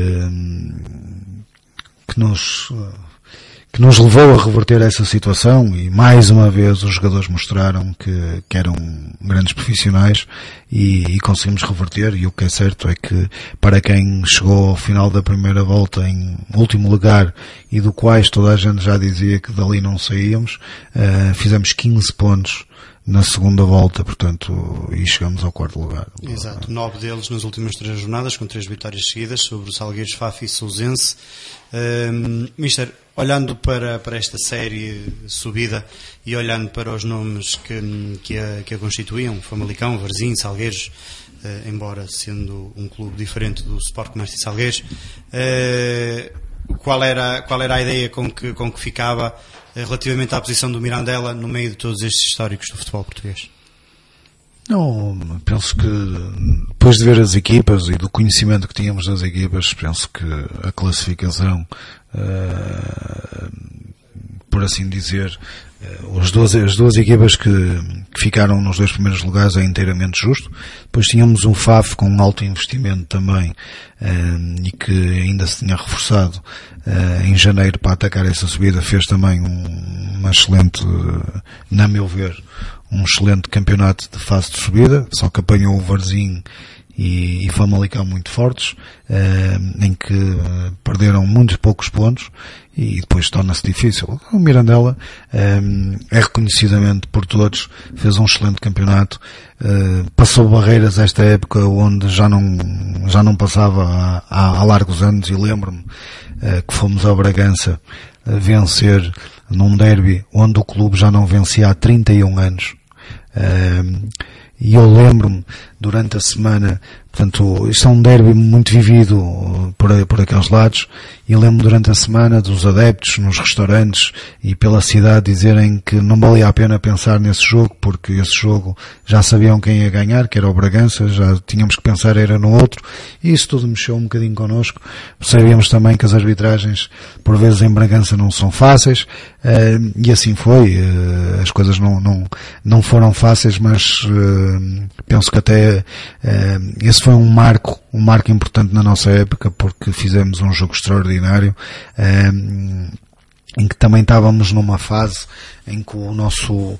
que nos que nos levou a reverter essa situação e mais uma vez os jogadores mostraram que, que eram grandes profissionais e, e, conseguimos reverter e o que é certo é que para quem chegou ao final da primeira volta em último lugar e do quais toda a gente já dizia que dali não saíamos, uh, fizemos 15 pontos na segunda volta, portanto, e chegamos ao quarto lugar. Exato, nove deles nas últimas três jornadas, com três vitórias seguidas sobre o Salgueiros, Fafi e Sousense. Um, Mister, olhando para, para esta série subida e olhando para os nomes que, que, a, que a constituíam, Famalicão, Varzim, Salgueiros, uh, embora sendo um clube diferente do Sport Comércio Salgueiros, uh, qual, era, qual era a ideia com que, com que ficava eh, relativamente à posição do Mirandela no meio de todos estes históricos do futebol português? Não, penso que depois de ver as equipas e do conhecimento que tínhamos das equipas, penso que a classificação, uh, por assim dizer, uh, as, duas, as duas equipas que, que, ficaram nos dois primeiros lugares é inteiramente justo. Depois tínhamos um FAF com um alto investimento também uh, e que ainda se tinha reforçado em janeiro para atacar essa subida, fez também um, uma excelente, na meu ver, um excelente campeonato de fase de subida, só que apanhou o Varzim e, e Famalicão muito fortes, eh, em que eh, perderam muitos poucos pontos e depois torna-se difícil. O Mirandela eh, é reconhecidamente por todos, fez um excelente campeonato, passou barreiras esta época onde já não, já não passava há, há, largos anos e lembro-me que fomos ao Bragança vencer num derby onde o clube já não vencia há 31 anos. E eu lembro-me, durante a semana, portanto, isto é um derby muito vivido por, por aqueles lados, e lembro-me durante a semana dos adeptos nos restaurantes e pela cidade dizerem que não valia a pena pensar nesse jogo, porque esse jogo já sabiam quem ia ganhar, que era o Bragança, já tínhamos que pensar era no outro, e isso tudo mexeu um bocadinho connosco. Sabíamos também que as arbitragens, por vezes em Bragança, não são fáceis, eh, e assim foi. Eh, as coisas não, não, não foram fáceis, mas penso que até esse foi um marco, um marco importante na nossa época, porque fizemos um jogo extraordinário em que também estávamos numa fase em que o nosso,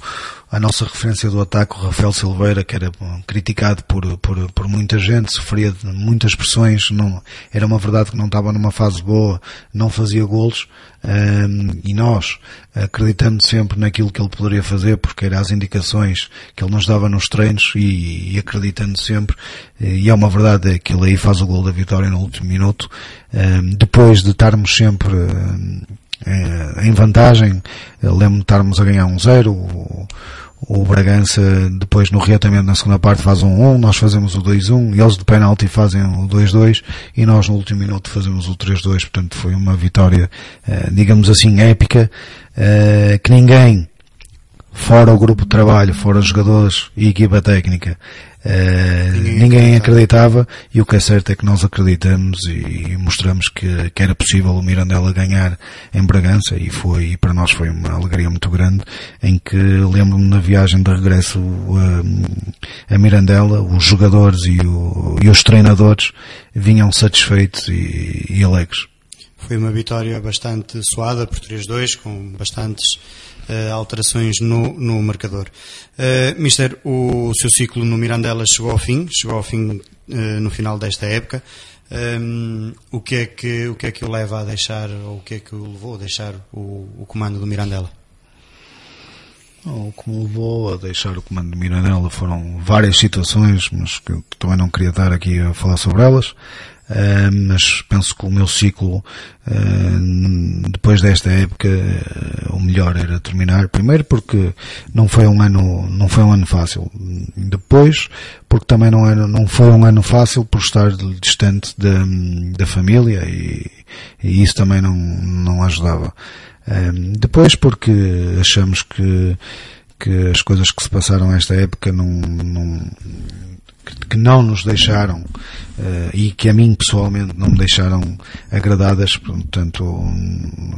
a nossa referência do ataque, o Rafael Silveira, que era criticado por, por, por muita gente, sofria de muitas pressões, não, era uma verdade que não estava numa fase boa, não fazia golos, um, e nós, acreditando sempre naquilo que ele poderia fazer, porque eram as indicações que ele nos dava nos treinos e, e acreditando sempre, e é uma verdade que ele aí faz o gol da vitória no último minuto, um, depois de estarmos sempre um, em vantagem, lembro-me de estarmos a ganhar um zero, o, o Bragança depois no reatamento na segunda parte faz um 1, nós fazemos o 2-1, eles de penalti fazem o 2-2 e nós no último minuto fazemos o 3-2, portanto foi uma vitória, eh, digamos assim, épica, eh, que ninguém, fora o grupo de trabalho, fora os jogadores e equipa técnica, Uh, ninguém, ninguém acreditava e o que é certo é que nós acreditamos e, e mostramos que, que, era possível o Mirandela ganhar em Bragança e foi, e para nós foi uma alegria muito grande em que lembro-me na viagem de regresso a, a Mirandela, os jogadores e, o, e, os treinadores vinham satisfeitos e, e alegres. Foi uma vitória bastante suada por 3-2, com bastantes uh, alterações no, no marcador. Uh, Mister, o seu ciclo no Mirandela chegou ao fim, chegou ao fim uh, no final desta época. Um, o, que é que, o que é que o leva a deixar, ou o que é que o levou a deixar o, o comando do Mirandela? O que me levou a deixar o comando de Mirandela foram várias situações, mas que eu também não queria estar aqui a falar sobre elas. Uh, mas penso que o meu ciclo, uh, depois desta época, uh, o melhor era terminar. Primeiro porque não foi um ano, não foi um ano fácil. Depois porque também não era, não foi um ano fácil por estar distante da, da família e, e isso também não, não ajudava. depois porque achamos que que as coisas que se passaram nesta época não, não que, não nos deixaram uh, e que a mim pessoalmente não me deixaram agradadas, portanto,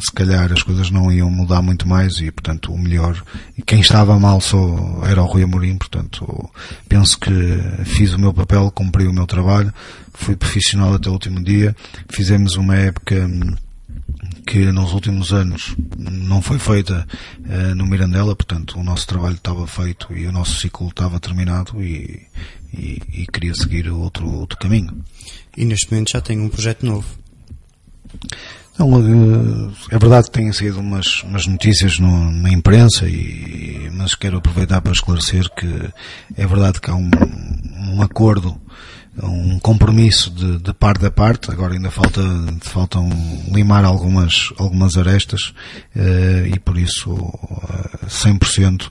se calhar as coisas não iam mudar muito mais e, portanto, o melhor, quem estava mal só era o Rui Amorim, portanto, penso que fiz o meu papel, cumpri o meu trabalho, fui profissional até o último dia, fizemos uma época que nos últimos anos não foi feita uh, no Mirandela, portanto o nosso trabalho estava feito e o nosso ciclo estava terminado e, e, e queria seguir outro, outro caminho. E neste momento já tem um projeto novo? Não, eh, é verdade que têm saído umas, umas notícias no, na imprensa, e, mas quero aproveitar para esclarecer que é verdade que há um, um acordo um compromisso de, de parte a parte, agora ainda falta, faltam limar algumas, algumas arestas uh, e por isso uh, 100% uh,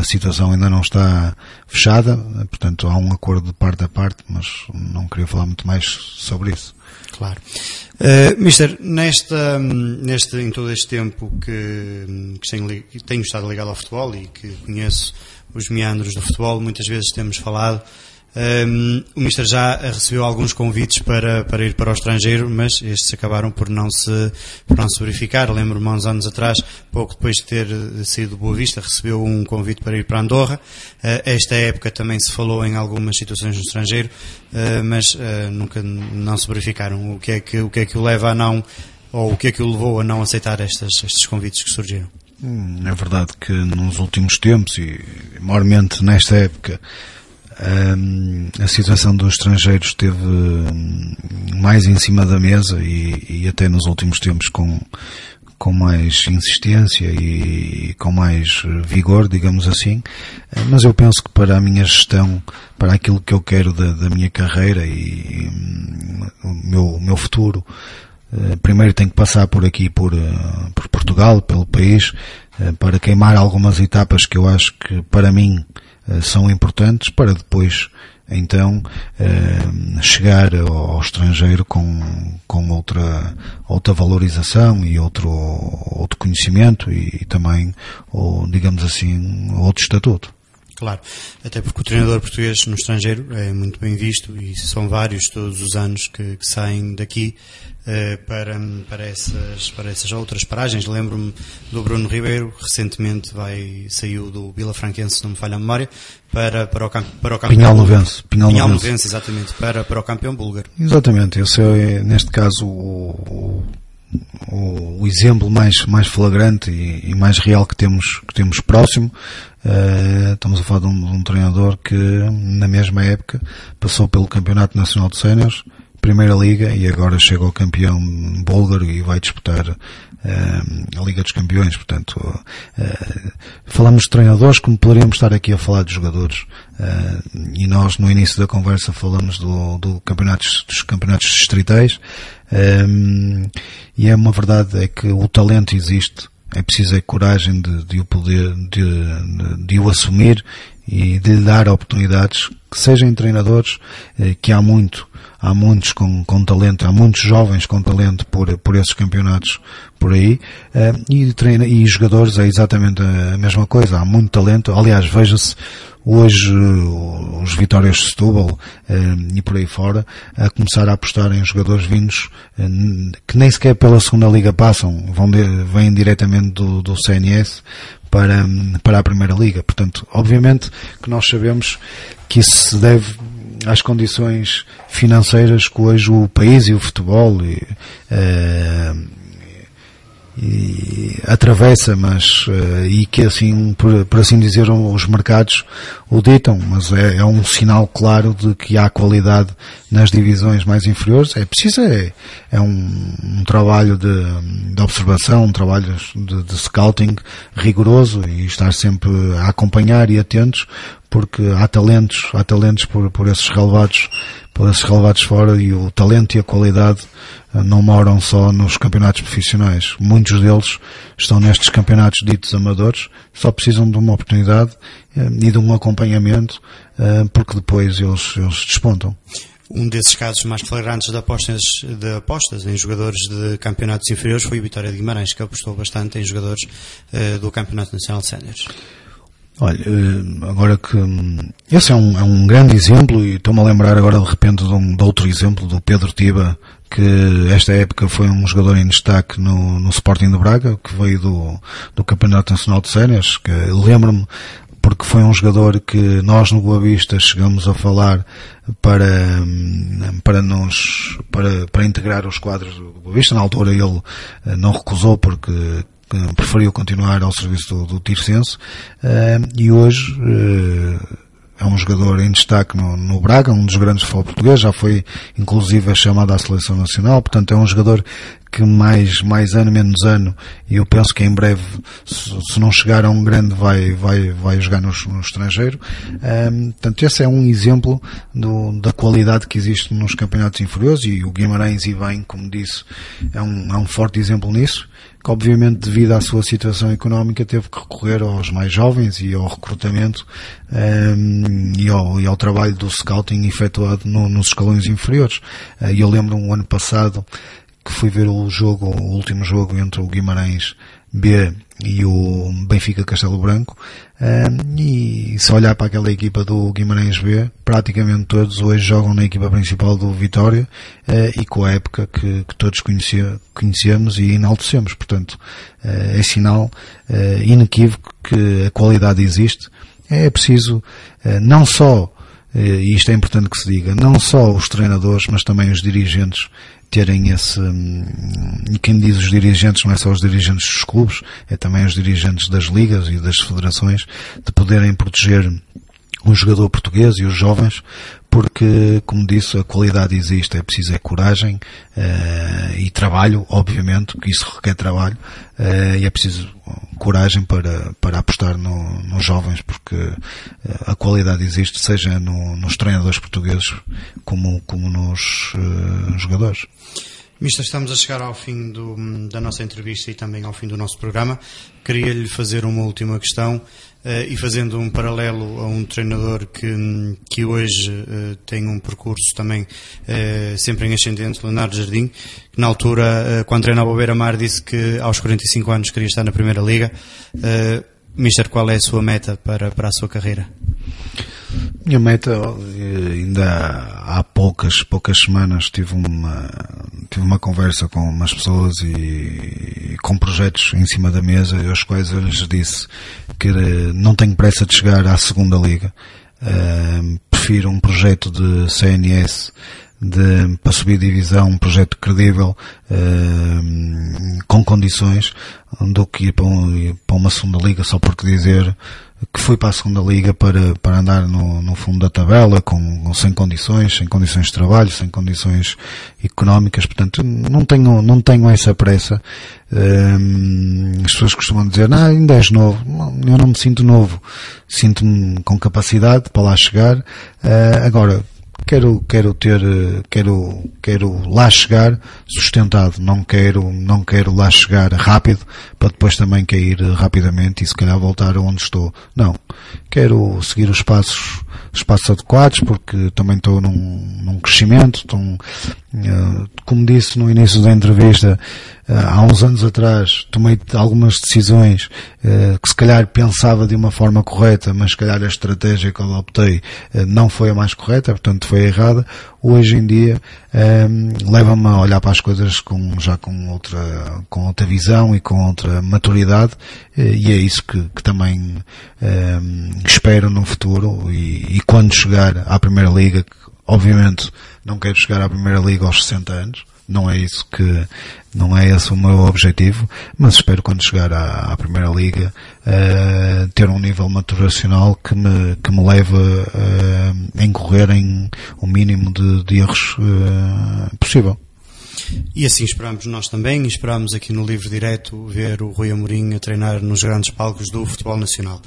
a situação ainda não está fechada, portanto há um acordo de parte a parte, mas não queria falar muito mais sobre isso. Claro. Uh, Mister, nesta, neste, em todo este tempo que, que tenho, tenho estado ligado ao futebol e que conheço os meandros do futebol, muitas vezes temos falado um, o Mister já recebeu alguns convites para, para ir para o estrangeiro, mas estes acabaram por não se, por não se verificar. Lembro-me uns anos atrás, pouco depois de ter saído do Boa Vista, recebeu um convite para ir para Andorra. Uh, esta época também se falou em algumas situações no estrangeiro, uh, mas uh, nunca não se verificaram. O que, é que, o que é que o leva a não, ou o que é que o levou a não aceitar estas, estes convites que surgiram? Hum, é verdade que nos últimos tempos, e maiormente nesta época, a situação dos estrangeiros esteve hum, mais em cima da mesa e, e, até nos últimos tempos com, com mais insistência e com mais vigor, digamos assim. Mas eu penso que para a minha gestão, para aquilo que eu quero da, da minha carreira e, hum, o meu, o meu futuro, eh, primeiro tenho que passar por aqui, por, eh, por Portugal, pelo país, eh, para queimar algumas etapas que eu acho que para mim eh, são importantes para depois então eh, chegar ao, estrangeiro com, com outra, outra valorização e outro, outro conhecimento e, também, ou, digamos assim, outro estatuto. Claro, até porque o treinador português no estrangeiro é muito bem visto e são vários todos os anos que, que saem daqui para, para, essas, para essas outras paragens. Lembro-me do Bruno Ribeiro, recentemente vai, saiu do Vila Franquense, se não me falha a memória, para, para, o, para o campeão. Pinhal Novense. Pinhal, Pinhal Novense, exatamente, para, para o campeão búlgaro. Exatamente, esse é, neste caso, o, o, o, exemplo mais, mais flagrante e, e, mais real que temos, que temos próximo. Uh, estamos a falar de um, de um, treinador que, na mesma época, passou pelo Campeonato Nacional de Séniores, Primeira Liga, e agora chega ao campeão búlgaro e vai disputar uh, a Liga dos Campeões. Portanto, uh, falamos de treinadores como poderíamos estar aqui a falar de jogadores. e nós, no início da conversa, falamos do, do campeonatos, dos campeonatos distritais. e é uma verdade é que o talento existe é preciso a coragem de, de o poder, de, de, o assumir e de lhe dar oportunidades, que sejam treinadores, que há muito, há muitos com, com talento, há muitos jovens com talento por, por esses campeonatos por aí, eh, e, treina, e jogadores é exatamente a mesma coisa, há muito talento, aliás, veja-se hoje eh, os Vitórias de Setúbal eh, e por aí fora a começar a apostar em jogadores vindos que nem sequer pela segunda liga passam, vão vêm diretamente do, do CNS para, para a Primeira Liga. Portanto, obviamente que nós sabemos que isso se deve às condições financeiras que hoje o país e o futebol e, e atravessa, mas uh, e que assim, por, por, assim dizer, os mercados o ditam, mas é, é, um sinal claro de que há qualidade nas divisões mais inferiores. É preciso, é, é um, um trabalho de, de, observação, um trabalho de, de scouting rigoroso e estar sempre a acompanhar e atentos, porque há talentos, há talentos por, por esses relevados, por esses relevados fora e o talento e a qualidade eh, não moram só nos campeonatos profissionais. Muitos deles estão nestes campeonatos ditos amadores, só precisam de uma oportunidade eh, e de um acompanhamento, eh, porque depois eles, eles despontam. Um desses casos mais flagrantes de apostas, de apostas em jogadores de campeonatos inferiores foi o Vitória de Guimarães, que apostou bastante em jogadores do Campeonato Nacional de Séniores. Olha, agora que hum, esse é um, é um grande exemplo e estou-me a lembrar agora de repente de, um, de outro exemplo do Pedro Tiba, que esta época foi um jogador em destaque no, no Sporting de Braga, que veio do, do Campeonato Nacional de Sénias, que lembro-me porque foi um jogador que nós no Boa Vista chegamos a falar para, para nos, para, para integrar os quadros do Boa Vista. Na altura ele eh, não recusou porque preferiu continuar ao serviço do, do Tircense, eh, e hoje, eh, é um jogador em destaque no, no Braga, um dos grandes futebol português, já foi inclusive chamado à seleção nacional, portanto é um jogador que mais, mais ano menos ano, e eu penso que em breve, se, se não chegar a um grande, vai, vai, vai jogar no, no estrangeiro. Um, portanto, esse é um exemplo do, da qualidade que existe nos campeonatos inferiores, e o Guimarães e bem, como disse, é um, é um forte exemplo nisso que obviamente devido à sua situação económica teve que recorrer aos mais jovens e ao recrutamento um, e, ao, e, ao, trabalho do scouting efetuado no, nos escalões inferiores. Uh, eu lembro um ano passado que fui ver o jogo, o último jogo entre o Guimarães B e o Benfica Castelo Branco. e se olhar para aquela equipa do Guimarães B, praticamente todos hoje jogam na equipa principal do Vitória uh, e com a época que, que todos conhecia, conhecemos e enaltecemos. Portanto, uh, é sinal uh, inequívoco que a qualidade existe. É preciso não só e isto é importante que se diga, não só os treinadores, mas também os dirigentes terem esse, hum, e quem diz os dirigentes não é só os dirigentes dos clubes, é também os dirigentes das ligas e das federações, de poderem proteger o jogador português e os jovens, porque, como disse, a qualidade existe, é preciso é coragem uh, e trabalho, obviamente, que isso requer trabalho, uh, e é preciso coragem para, para apostar no, nos jovens, porque uh, a qualidade existe, seja no, nos treinadores portugueses como, como nos jogadores. Mister, estamos a chegar ao fim do, da nossa entrevista e também ao fim do nosso programa. Queria-lhe fazer uma última questão. Uh, e fazendo um paralelo a um treinador que, que hoje uh, tem um percurso também uh, sempre em ascendente, Leonardo Jardim, que na altura, quando treinava o Beira-Mar, disse que aos 45 anos queria estar na Primeira Liga. Mister, qual é a sua meta para, para a sua carreira? Minha meta, ainda há poucas, poucas semanas tive uma, tive uma conversa com umas pessoas e, e com projetos em cima da mesa, aos quais eu lhes disse que não tenho pressa de chegar à segunda liga. Uh, prefiro um projeto de CNS de, para subir divisão, um projeto credível, uh, com condições, do que ir para, um, para uma segunda liga só porque dizer que fui para a segunda liga para, para andar no, no fundo da tabela, com, sem condições, sem condições de trabalho, sem condições económicas, portanto não tenho, não tenho essa pressa. Um, as pessoas costumam dizer, ah, ainda és novo. Eu não me sinto novo. Sinto-me com capacidade para lá chegar. Uh, agora, quero, quero ter, quero, quero lá chegar sustentado, não quero, não quero lá chegar rápido para depois também cair rapidamente e se calhar voltar aonde estou. Não. Quero seguir os passos, os passos adequados porque também estou num, num crescimento, estou, uh, como disse no início da entrevista, uh, há uns anos atrás tomei algumas decisões uh, que se calhar pensava de uma forma correta, mas se calhar a estratégia que eu optei não foi a mais correta, portanto foi errada. Hoje em dia um, leva-me a olhar para as coisas com, já com outra, com outra visão e com outra maturidade e é isso que, que também um, espero no futuro e, e quando chegar à Primeira Liga, que obviamente não quero chegar à Primeira Liga aos 60 anos, não é isso que, não é esse o meu objetivo, mas espero quando chegar à, à Primeira Liga uh, ter um nível maturacional que me, que me leve uh, a incorrer em o um mínimo de, de erros uh, possível. E assim esperamos nós também, esperamos aqui no Livro Direto ver o Rui Amorim a treinar nos grandes palcos do futebol nacional.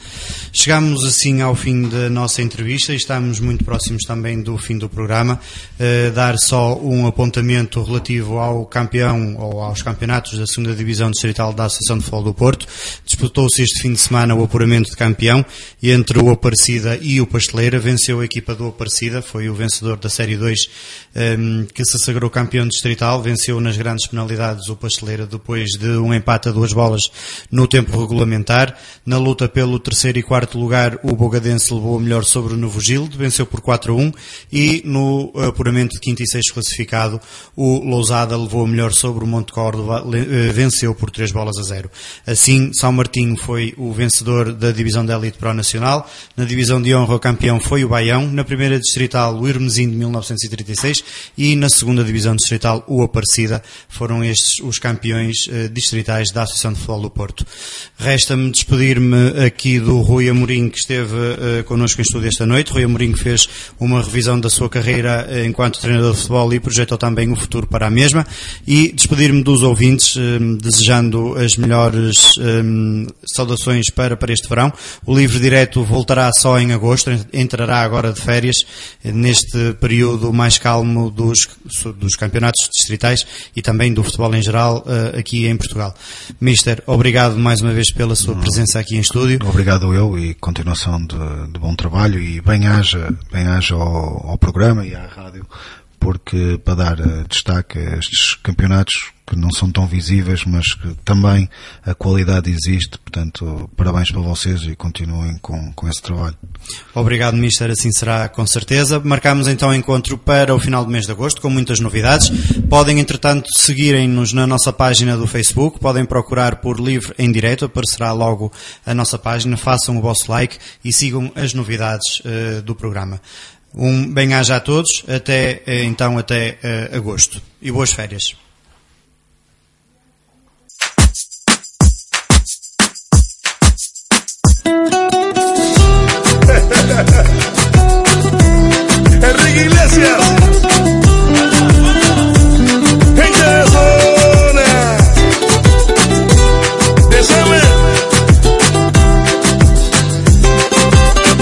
Chegamos assim ao fim da nossa entrevista e estamos muito próximos também do fim do programa. Uh, dar só um apontamento relativo ao campeão ou aos campeonatos da segunda Divisão Distrital da Associação de Futebol do Porto. Disputou-se este fim de semana o apuramento de campeão e entre o Aparecida e o Pasteleira venceu a equipa do Aparecida, foi o vencedor da Série 2 um, ehm, que se sagrou campeão distrital venceu nas grandes penalidades o Pasteleira depois de um empate a duas bolas no tempo regulamentar. Na luta pelo terceiro e quarto lugar, o Bogadense levou a melhor sobre o Novo Gilde, venceu por 4 a 1 e no apuramento de quinto e sexto classificado, o Lousada levou a melhor sobre o Monte Córdoba, eh, venceu por 3 bolas a 0. Assim, São Martinho foi o vencedor da divisão da Elite Pro Nacional, na divisão de honra o campeão foi o Baião, na primeira distrital o Irmesim de 1936 e na segunda divisão distrital o Aparecida, foram estes os campeões uh, distritais da Associação de Futebol do Porto. Resta-me despedir-me aqui do Rui Amorim, que esteve uh, connosco em estúdio esta noite. Rui Amorim fez uma revisão da sua carreira uh, enquanto treinador de futebol e projetou também o futuro para a mesma. E despedir-me dos ouvintes, desejando as melhores saudações para, para este verão. O livro direto voltará só em agosto, entrará agora de férias, neste período mais calmo dos, dos campeonatos distritais e também do futebol em geral uh, aqui em Portugal. Mister, obrigado mais uma vez pela sua presença aqui em estúdio. Obrigado eu e continuação de, de bom trabalho e bem-haja bem -haja ao, ao programa e à rádio porque para dar uh, destaque a estes campeonatos que não são tão visíveis, mas que também a qualidade existe. Portanto, parabéns para vocês e continuem com, com esse trabalho. Obrigado, Mister. Assim será com certeza. Marcamos então encontro para o final do mês de agosto, com muitas novidades. Podem, entretanto, seguirem-nos na nossa página do Facebook. Podem procurar por Livre em Direto. Aparecerá logo a nossa página. Façam o vosso like e sigam as novidades uh, do programa. Um bem-aja a todos. Até, uh, então, até uh, agosto. E boas férias. Enrique Iglesias.